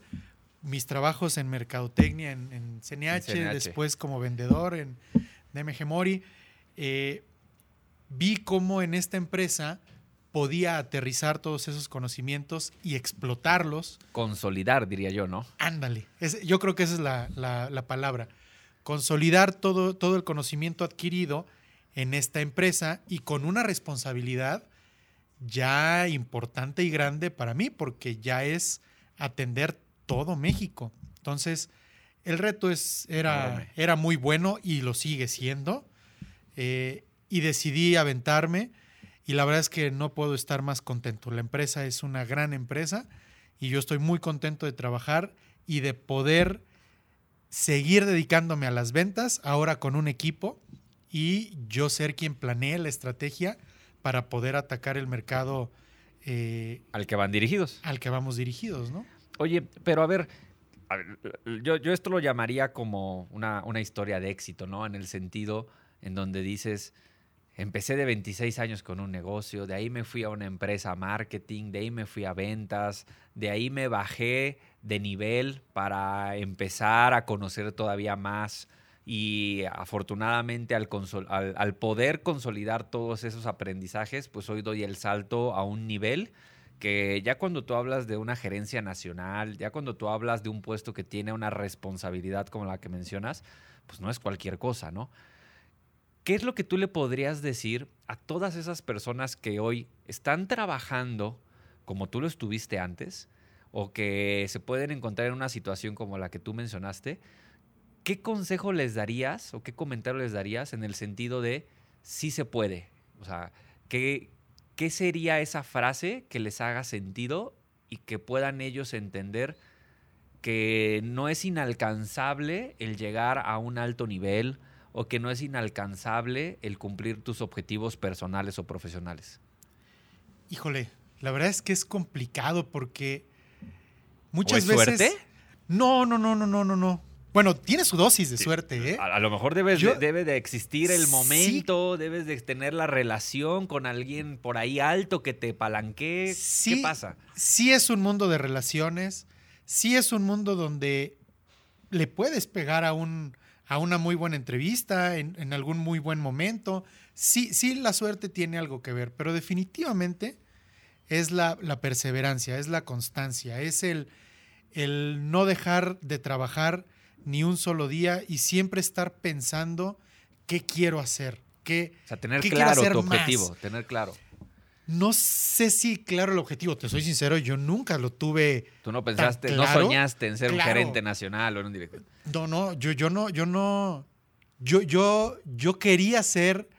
mis trabajos en mercadotecnia, en, en CNH, CNH. después como vendedor en DMG Mori, eh, vi cómo en esta empresa podía aterrizar todos esos conocimientos y explotarlos. Consolidar, diría yo, ¿no? Ándale, es- yo creo que esa es la, la- la palabra. Consolidar todo, todo el conocimiento adquirido en esta empresa y con una responsabilidad ya importante y grande para mí, porque ya es atender todo México. Entonces, el reto es, era, era muy bueno y lo sigue siendo. Eh, y decidí aventarme y la verdad es que no puedo estar más contento. La empresa es una gran empresa y yo estoy muy contento de trabajar y de poder seguir dedicándome a las ventas ahora con un equipo y yo ser quien planee la estrategia para poder atacar el mercado eh, Al que van dirigidos. al que vamos dirigidos, ¿no? Oye, pero a ver, a ver, yo, yo esto lo llamaría como una, una historia de éxito, ¿no? En el sentido en donde dices, empecé de 26 años con un negocio, de ahí me fui a una empresa marketing, de ahí me fui a ventas, de ahí me bajé de nivel para empezar a conocer todavía más y afortunadamente al, poder consolidar todos esos aprendizajes, pues hoy doy el salto a un nivel que ya cuando tú hablas de una gerencia nacional, ya cuando tú hablas de un puesto que tiene una responsabilidad como la que mencionas, pues no es cualquier cosa, ¿no? ¿Qué es lo que tú le podrías decir a todas esas personas que hoy están trabajando como tú lo estuviste antes o que se pueden encontrar en una situación como la que tú mencionaste? ¿Qué consejo les darías o qué comentario les darías en el sentido de sí se puede? O sea, ¿qué, ¿qué sería esa frase que les haga sentido y que puedan ellos entender que no es inalcanzable el llegar a un alto nivel o que no es inalcanzable el cumplir tus objetivos personales o profesionales? Híjole, la verdad es que es complicado porque muchas ¿O es veces... suerte? No, no, no, no, no, no, no. Bueno, tiene su dosis de suerte, ¿eh? A, a lo mejor debes Yo- de, debe de existir el Sí. momento, debes de tener la relación con alguien por ahí alto que te palanquee. Sí. ¿Qué pasa? sí es un mundo de relaciones, sí es un mundo donde le puedes pegar a, un, a una muy buena entrevista, en, en algún muy buen momento. Sí, sí, la suerte tiene algo que ver, pero definitivamente es la, la perseverancia, es la constancia, es el, el no dejar de trabajar ni un solo día y siempre estar pensando qué quiero hacer, qué, O sea, tener ¿Qué quiero claro hacer tu más? objetivo, tener claro. no sé si claro el objetivo, te soy sincero, yo nunca lo tuve Tú no pensaste, no claro, soñaste en ser un gerente nacional o en un director. No, no, yo, yo no, yo no, yo, yo, yo quería ser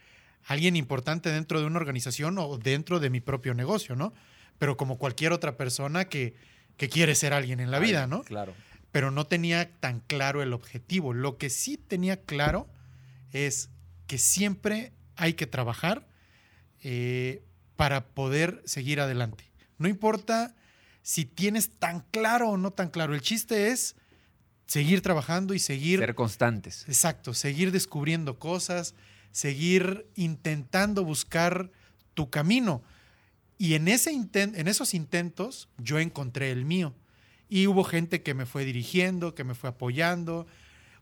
alguien importante dentro de una organización o dentro de mi propio negocio, ¿no? Pero como cualquier otra persona que, que quiere ser alguien en la vida, ¿no? Claro. Pero no tenía tan claro el objetivo. Lo que sí tenía claro es que siempre hay que trabajar eh, para poder seguir adelante. No importa si tienes tan claro o no tan claro. El chiste es seguir trabajando y seguir... Ser constantes. Exacto, seguir descubriendo cosas, seguir intentando buscar tu camino. Y en, ese inten- en esos intentos yo encontré el mío. Y hubo gente que me fue dirigiendo, que me fue apoyando.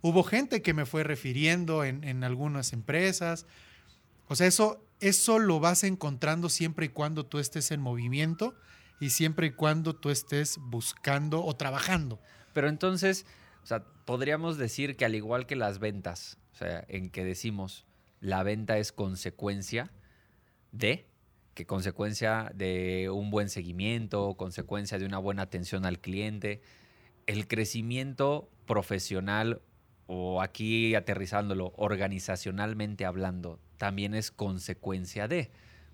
Hubo gente que me fue refiriendo en, en algunas empresas. O sea, eso, eso lo vas encontrando siempre y cuando tú estés en movimiento y siempre y cuando tú estés buscando o trabajando. Pero entonces, podríamos decir que al igual que las ventas, o sea, en que decimos la venta es consecuencia de, consecuencia de un buen seguimiento, consecuencia de una buena atención al cliente, el crecimiento profesional o aquí aterrizándolo, organizacionalmente hablando, también es consecuencia de,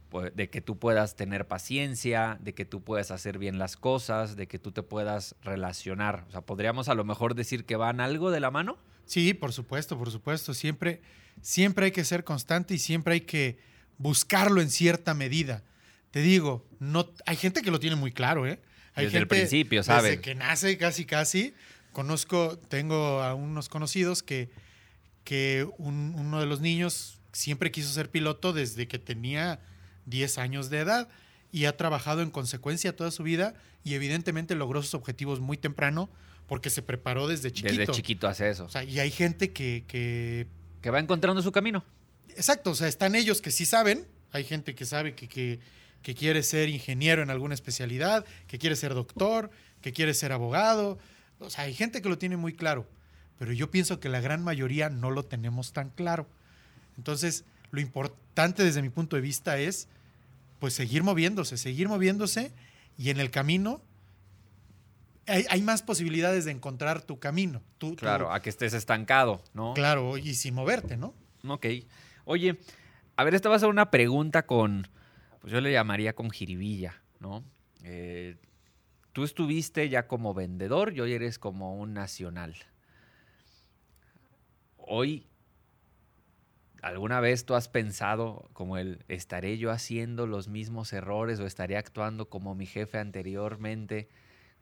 pues, de que tú puedas tener paciencia, de que tú puedas hacer bien las cosas, de que tú te puedas relacionar. O sea, podríamos a lo mejor decir que van algo de la mano. Sí, por supuesto, por supuesto. Siempre, siempre hay que ser constante y siempre hay que buscarlo en cierta medida. Te digo, no, hay gente que lo tiene muy claro, ¿eh? Hay Desde el gente principio, Desde saben. que nace casi, casi. Conozco, tengo a unos conocidos que, que un- uno de los niños siempre quiso ser piloto desde que tenía 10 años de edad y ha trabajado en consecuencia toda su vida y evidentemente logró sus objetivos muy temprano porque se preparó desde chiquito. Desde chiquito hace eso. O sea, y hay gente que, que que va encontrando su camino. Exacto, o sea, están ellos que sí saben, hay gente que sabe que, que- que quiere ser ingeniero en alguna especialidad, que quiere ser doctor, que quiere ser abogado, o sea, hay gente que lo tiene muy claro, pero yo pienso que la gran mayoría no lo tenemos tan claro. Entonces, lo importante desde mi punto de vista es, pues, seguir moviéndose, seguir moviéndose y en el camino hay, hay más posibilidades de encontrar tu camino. Claro, a que estés estancado, ¿no? claro, y sin moverte, ¿no? Ok. Oye, a ver, esta va a ser una pregunta con, pues yo le llamaría con jiribilla, ¿no? Eh, tú estuviste ya como vendedor y hoy eres como un nacional. Hoy, ¿alguna vez tú has pensado como el, ¿estaré yo haciendo los mismos errores o estaré actuando como mi jefe anteriormente?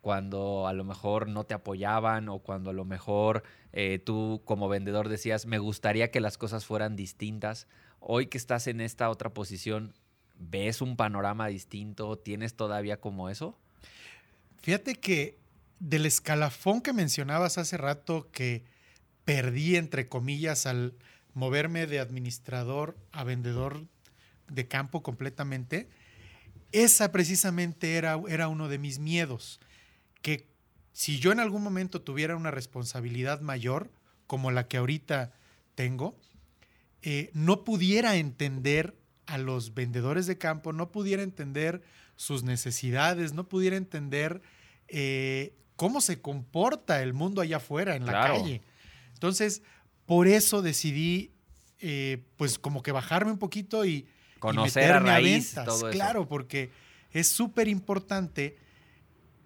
Cuando a lo mejor no te apoyaban o cuando a lo mejor eh, tú como vendedor decías, me gustaría que las cosas fueran distintas. Hoy que estás en esta otra posición, ¿ves un panorama distinto? ¿Tienes todavía como eso? Fíjate que del escalafón que mencionabas hace rato que perdí, entre comillas, al moverme de administrador a vendedor de campo completamente, esa precisamente era, era uno de mis miedos, que si yo en algún momento tuviera una responsabilidad mayor, como la que ahorita tengo, eh, no pudiera entender a los vendedores de campo, no pudiera entender sus necesidades, no pudiera entender eh, cómo se comporta el mundo allá afuera, en la Claro. calle. Entonces, por eso decidí, eh, pues como que bajarme un poquito y, y Conocer a meterme raíz ventas. todo eso. Claro, porque es súper importante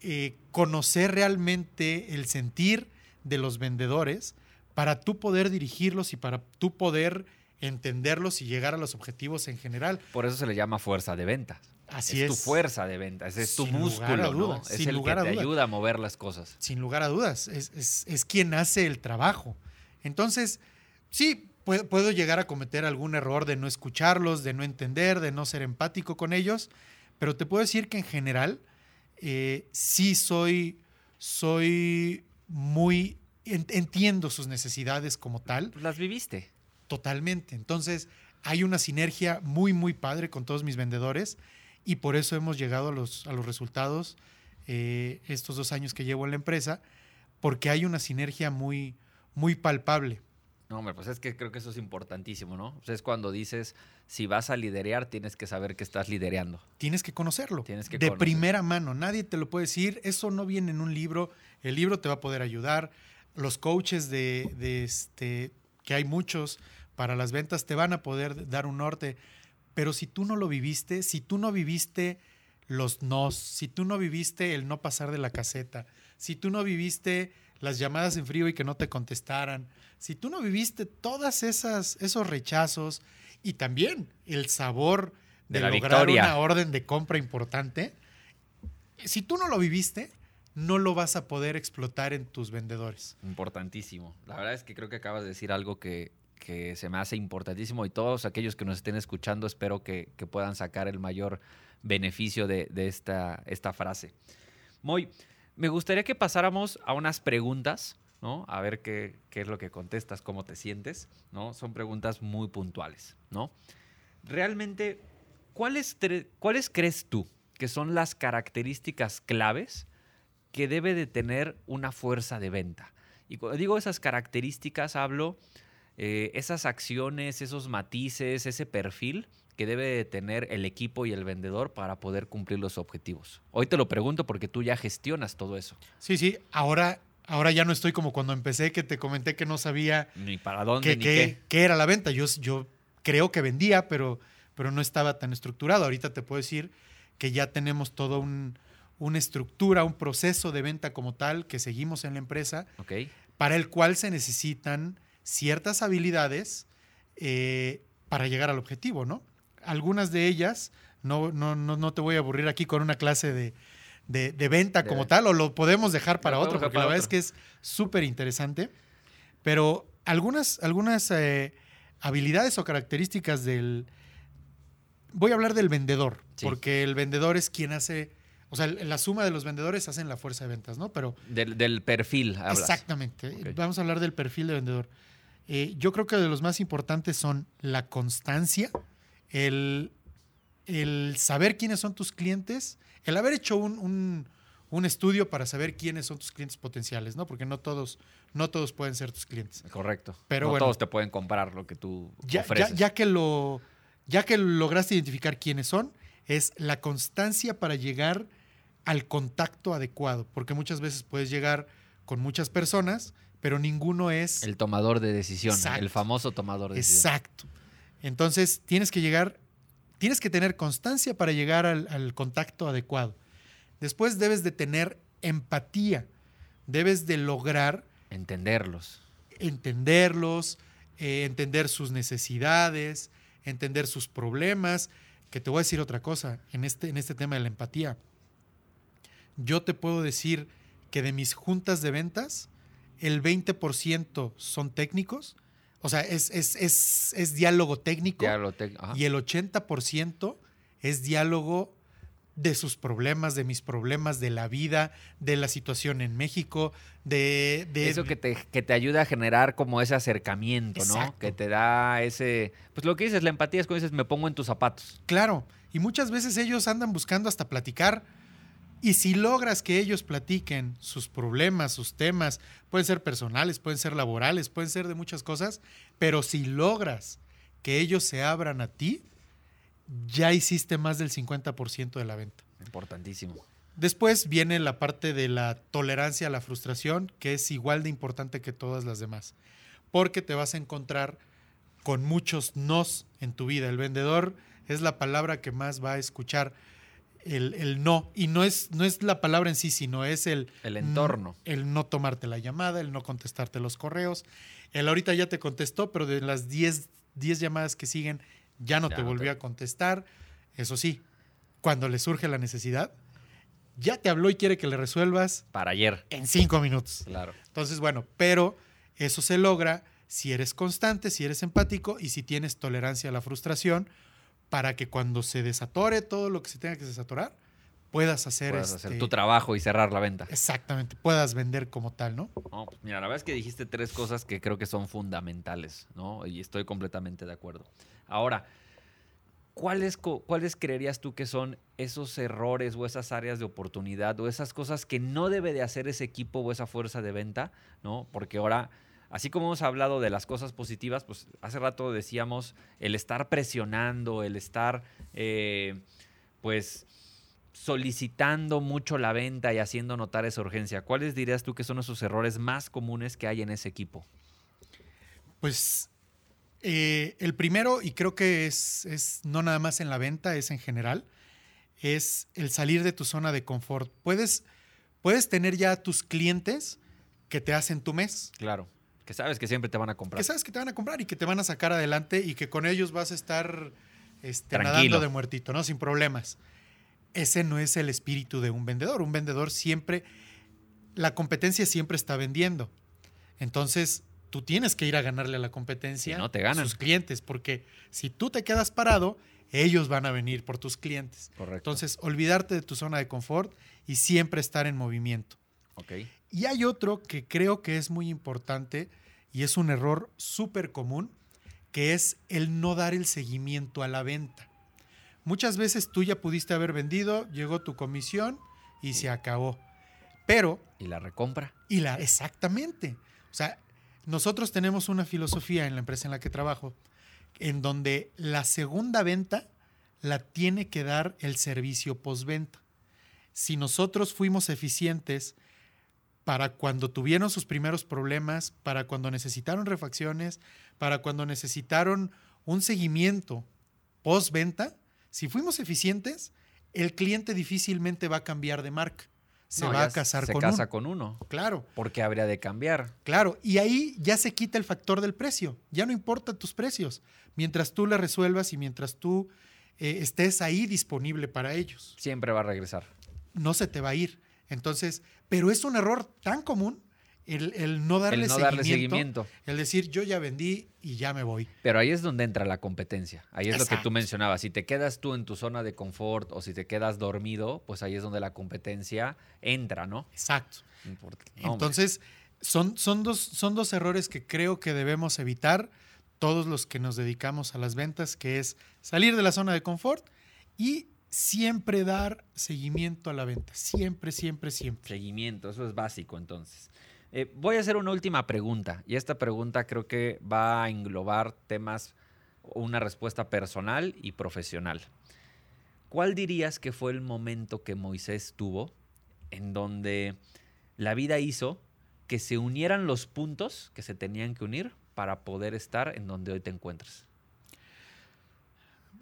eh, conocer realmente el sentir de los vendedores para tú poder dirigirlos y para tú poder entenderlos y llegar a los objetivos en general. Por eso se le llama fuerza de ventas. Así es, es. tu fuerza de ventas, es tu Sin lugar músculo, a ¿no? dudas, Es el lugar que a te dudas. ayuda a mover las cosas. Sin lugar a dudas, es, es- es quien hace el trabajo. Entonces, sí, pue- puedo llegar a cometer algún error de no escucharlos, de no entender, de no ser empático con ellos, pero te puedo decir que en general eh, sí soy, soy muy, en- entiendo sus necesidades como tal. Pues las viviste. Totalmente. Entonces, hay una sinergia muy, muy padre con todos mis vendedores y por eso hemos llegado a los, a los resultados eh, estos dos años que llevo en la empresa, porque hay una sinergia muy, muy palpable. No, hombre, pues es que creo que eso es importantísimo, ¿no? O sea, es cuando dices, si vas a liderear, tienes que saber que estás lidereando. Tienes que conocerlo. Tienes que de conocer. primera mano. Nadie te lo puede decir. Eso no viene en un libro. El libro te va a poder ayudar. Los coaches de, de este, que hay muchos para las ventas te van a poder dar un norte. Pero si tú no lo viviste, si tú no viviste los nos, si tú no viviste el no pasar de la caseta, si tú no viviste las llamadas en frío y que no te contestaran, si tú no viviste todas esas esos rechazos y también el sabor de, De la lograr victoria. una orden de compra importante, si tú no lo viviste, no lo vas a poder explotar en tus vendedores. Importantísimo. La verdad es que creo que acabas de decir algo que, que se me hace importantísimo y todos aquellos que nos estén escuchando espero que, que puedan sacar el mayor beneficio de, de esta, esta frase. Moy, me gustaría que pasáramos a unas preguntas, ¿no? A ver qué, es lo que contestas, cómo te sientes, ¿no? Son preguntas muy puntuales, ¿no? Realmente, ¿cuáles, tre- ¿cuáles crees tú que son las características claves que debe de tener una fuerza de venta? Y cuando digo esas características, hablo eh, esas acciones, esos matices, ese perfil que debe de tener el equipo y el vendedor para poder cumplir los objetivos. Hoy te lo pregunto porque tú ya gestionas todo eso. Sí, sí, ahora, ahora ya no estoy como cuando empecé, que te comenté que no sabía Ni para dónde, qué, ni qué- qué. qué era la venta. Yo, yo creo que vendía, pero, pero no estaba tan estructurado. Ahorita te puedo decir que ya tenemos toda un, una estructura, un proceso de venta como tal que seguimos en la empresa, ¿Ok? para el cual se necesitan ciertas habilidades eh, para llegar al objetivo, ¿no? Algunas de ellas, no, no, no, no te voy a aburrir aquí con una clase de, de- de venta como tal, o lo podemos dejar para otro, porque la verdad es que es súper interesante. Pero algunas, algunas eh, habilidades o características del... Voy a hablar del vendedor, Sí. porque el vendedor es quien hace... O sea, la suma de los vendedores hacen la fuerza de ventas, ¿no? Pero Del, del perfil hablas. Exactamente. Vamos a hablar del perfil de vendedor. Eh, yo creo que de los más importantes son la constancia, el, el saber quiénes son tus clientes, el haber hecho un, un- un estudio para saber quiénes son tus clientes potenciales, ¿no? Porque no todos, no todos pueden ser tus clientes. Correcto. Pero no bueno. todos te pueden comprar lo que tú Ya, ya, ofreces. ya que lo, ya que lograste identificar quiénes son, es la constancia para llegar al contacto adecuado, porque muchas veces puedes llegar con muchas personas, pero ninguno es El tomador de decisión, Exacto. el famoso tomador de decisión. exacto. Entonces tienes que llegar, tienes que tener constancia para llegar al, al contacto adecuado. Después debes de tener empatía, debes de lograr Entenderlos. entenderlos, eh, entender sus necesidades, entender sus problemas. Que te voy a decir otra cosa en este, en este tema de la empatía. Yo te puedo decir que de mis juntas de ventas, el 20% son técnicos, o sea, es, es, es, es diálogo técnico ajá. y el 80% es diálogo de sus problemas, de mis problemas, de la vida, de la situación en México, de... de Eso que te, que te ayuda a generar como ese acercamiento, ¿no? Que te da ese... Pues lo que dices, la empatía es cuando dices, me pongo en tus zapatos. Claro, y muchas veces ellos andan buscando hasta platicar. Y si logras que ellos platiquen sus problemas, sus temas, pueden ser personales, pueden ser laborales, pueden ser de muchas cosas, pero si logras que ellos se abran a ti, ya hiciste más del 50% de la venta. Importantísimo. Después viene la parte de la tolerancia a la frustración, que es igual de importante que todas las demás, porque te vas a encontrar con muchos nos en tu vida. El vendedor es la palabra que más va a escuchar el, el no, y no es, no es la palabra en sí, sino es el, El entorno. el no tomarte la llamada, el no contestarte los correos. El ahorita ya te contestó, pero de las 10, 10 llamadas que siguen ya no Ya te no volvió te- a contestar. Eso sí, cuando le surge la necesidad, ya te habló y quiere que le resuelvas Para ayer. en cinco minutos. Claro. Entonces, bueno, pero eso se logra si eres constante, si eres empático y si tienes tolerancia a la frustración para que cuando se desatore todo lo que se tenga que desatorar, puedas hacer, Puedes hacer este, tu trabajo y cerrar la venta. Exactamente, puedas vender como tal, ¿no? No, pues mira, la verdad es que dijiste tres cosas que creo que son fundamentales, ¿no? Y estoy completamente de acuerdo. Ahora, ¿cuáles, co- ¿cuáles creerías tú que son esos errores o esas áreas de oportunidad o esas cosas que no debe de hacer ese equipo o esa fuerza de venta, ¿no? Porque ahora, así como hemos hablado de las cosas positivas, pues hace rato decíamos el estar presionando, el estar, eh, pues solicitando mucho la venta y haciendo notar esa urgencia. ¿Cuáles dirías tú que son esos errores más comunes que hay en ese equipo? Pues eh, el primero, y creo que es, es no nada más en la venta, es en general, es el salir de tu zona de confort. Puedes, puedes tener ya tus clientes que te hacen tu mes, Claro. Que sabes que siempre te van a comprar. que sabes que te van a comprar y que te van a sacar adelante y que con ellos vas a estar este, Tranquilo. nadando de muertito, ¿no? Sin problemas. Ese no es el espíritu de un vendedor. Un vendedor siempre, la competencia siempre está vendiendo. Entonces, tú tienes que ir a ganarle a la competencia Si no, te ganan. sus clientes, porque si tú te quedas parado, ellos van a venir por tus clientes. Correcto. Entonces, olvidarte de tu zona de confort y siempre estar en movimiento. ok. Y hay otro que creo que es muy importante y es un error súper común, que es el no dar el seguimiento a la venta. Muchas veces tú ya pudiste haber vendido, llegó tu comisión y se acabó. Pero, Y la recompra. y la, exactamente. O sea, nosotros tenemos una filosofía en la empresa en la que trabajo, en donde la segunda venta la tiene que dar el servicio postventa. Si nosotros fuimos eficientes para cuando tuvieron sus primeros problemas, para cuando necesitaron refacciones, para cuando necesitaron un seguimiento postventa, si fuimos eficientes, el cliente difícilmente va a cambiar de marca. Se No, va a casar se con casa uno. con uno. Claro. Porque habría de cambiar. Claro, y ahí ya se quita el factor del precio. Ya no importa tus precios. Mientras tú le resuelvas y mientras tú eh, estés ahí disponible para ellos, Siempre va a regresar. no se te va a ir. Entonces, pero es un error tan común el, el no darle, el no seguimiento, darle seguimiento. El decir, yo ya vendí y ya me voy. Pero ahí es donde entra la competencia. Ahí es lo que tú mencionabas. Si te quedas tú en tu zona de confort o si te quedas dormido, pues ahí es donde la competencia entra, ¿no? Exacto. No. Entonces, son, son, dos, son dos errores que creo que debemos evitar todos los que nos dedicamos a las ventas, que es salir de la zona de confort y siempre dar seguimiento a la venta. Siempre, siempre, siempre. Seguimiento, eso es básico entonces. Eh, voy a hacer una última pregunta y esta pregunta creo que va a englobar temas, una respuesta personal y profesional. ¿Cuál dirías que fue el momento que Moisés tuvo en donde la vida hizo que se unieran los puntos que se tenían que unir para poder estar en donde hoy te encuentras?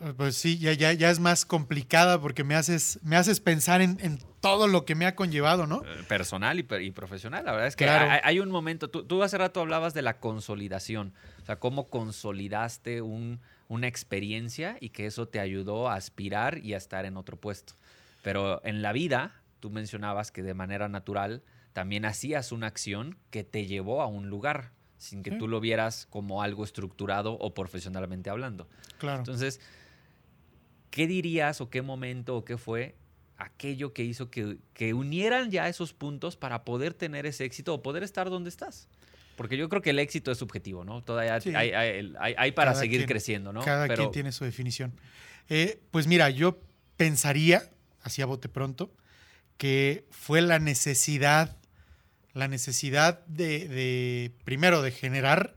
Eh, Pues sí, ya, ya, ya es más complicada porque me haces, me haces pensar en, en todo lo que me ha conllevado, ¿no? Eh, Personal y, y profesional. La verdad es que Claro. hay, hay un momento, tú, tú hace rato hablabas de la consolidación, o sea, cómo consolidaste un- una experiencia y que eso te ayudó a aspirar y a estar en otro puesto. Pero en la vida, tú mencionabas que de manera natural también hacías una acción que te llevó a un lugar, sin que Sí. tú lo vieras como algo estructurado o profesionalmente hablando. Claro. Entonces, ¿qué dirías o qué momento o qué fue aquello que hizo que, que unieran ya esos puntos para poder tener ese éxito o poder estar donde estás? Porque yo creo que el éxito es subjetivo, ¿no? Todavía Sí. hay, hay- hay- hay para Cada seguir quien- creciendo, ¿no? Cada Pero quien tiene su definición. Eh, pues mira, yo pensaría, así a bote pronto, que fue la necesidad, la necesidad de, de, primero, de generar,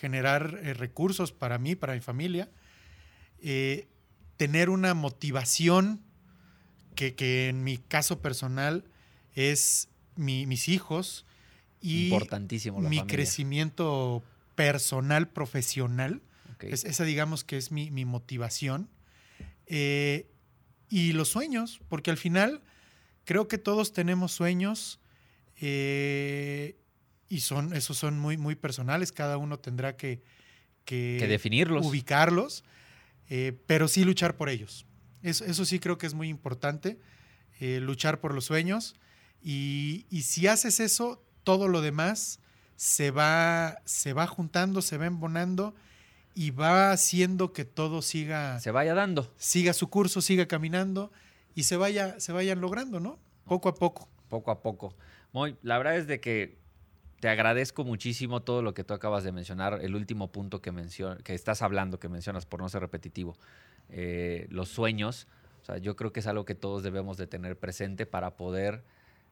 generar eh, recursos para mí, para mi familia, eh, tener una motivación que, que en mi caso personal es mi- mis hijos y importantísimo mi familia. crecimiento personal, profesional. Es- esa digamos que es mi, mi motivación. Eh, y los sueños, porque al final creo que todos tenemos sueños eh, y son, esos son muy, muy personales, cada uno tendrá que, que que definirlos. ubicarlos, eh, pero sí luchar por ellos. Eso, eso sí creo que es muy importante, eh, luchar por los sueños. Y, y si haces eso, todo lo demás se va, se va juntando, se va embonando y va haciendo que todo siga. Se vaya dando. Siga su curso, siga caminando y se vaya, se vayan logrando, ¿no? Poco a poco. Poco a poco. Muy, la verdad es de que te agradezco muchísimo todo lo que tú acabas de mencionar, el último punto que, mencion que estás hablando, que mencionas, por no ser repetitivo, eh, los sueños. O sea, yo creo que es algo que todos debemos de tener presente para poder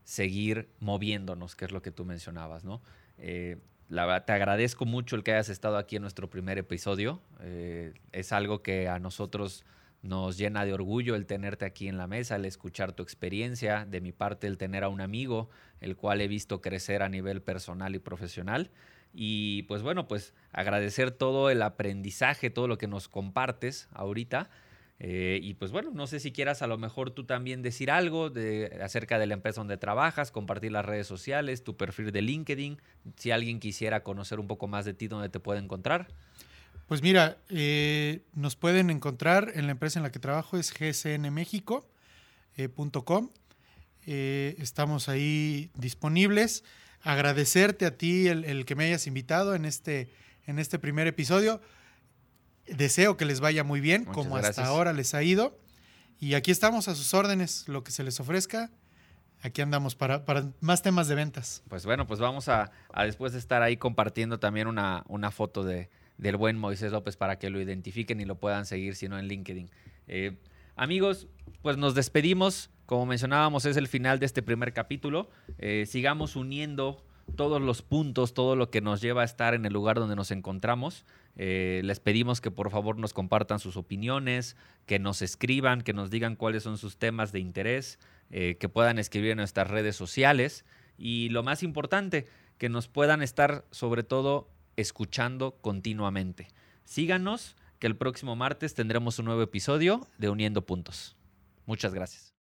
seguir moviéndonos, que es lo que tú mencionabas, ¿no? Eh, la te agradezco mucho el que hayas estado aquí en nuestro primer episodio. Eh, es algo que a nosotros nos llena de orgullo el tenerte aquí en la mesa, el escuchar tu experiencia, de mi parte el tener a un amigo, el cual he visto crecer a nivel personal y profesional. Y pues bueno, pues agradecer todo el aprendizaje, todo lo que nos compartes ahorita. Eh, y pues bueno, no sé si quieras a lo mejor tú también decir algo de, acerca de la empresa donde trabajas, compartir las redes sociales, tu perfil de LinkedIn, si alguien quisiera conocer un poco más de ti, ¿dónde te puede encontrar? Pues mira, eh, nos pueden encontrar en la empresa en la que trabajo, es gsnmexico.com. Eh, estamos ahí disponibles. Agradecerte a ti el, el, que me hayas invitado en este, en este primer episodio. Deseo que les vaya muy bien, Muchas como gracias. hasta ahora les ha ido. Y aquí estamos a sus órdenes, lo que se les ofrezca. Aquí andamos para, para más temas de ventas. Pues bueno, pues vamos a, a después de estar ahí compartiendo también una, una foto de, del buen Moisés López para que lo identifiquen y lo puedan seguir, si no en LinkedIn. Eh, amigos, pues nos despedimos. Como mencionábamos, es el final de este primer capítulo. Eh, sigamos uniendo todos los puntos, todo lo que nos lleva a estar en el lugar donde nos encontramos. Eh, les pedimos que por favor nos compartan sus opiniones, que nos escriban, que nos digan cuáles son sus temas de interés, que puedan escribir en nuestras redes sociales y lo más importante, que nos puedan estar sobre todo escuchando continuamente. Síganos, que el próximo martes tendremos un nuevo episodio de Uniendo Puntos. Muchas gracias.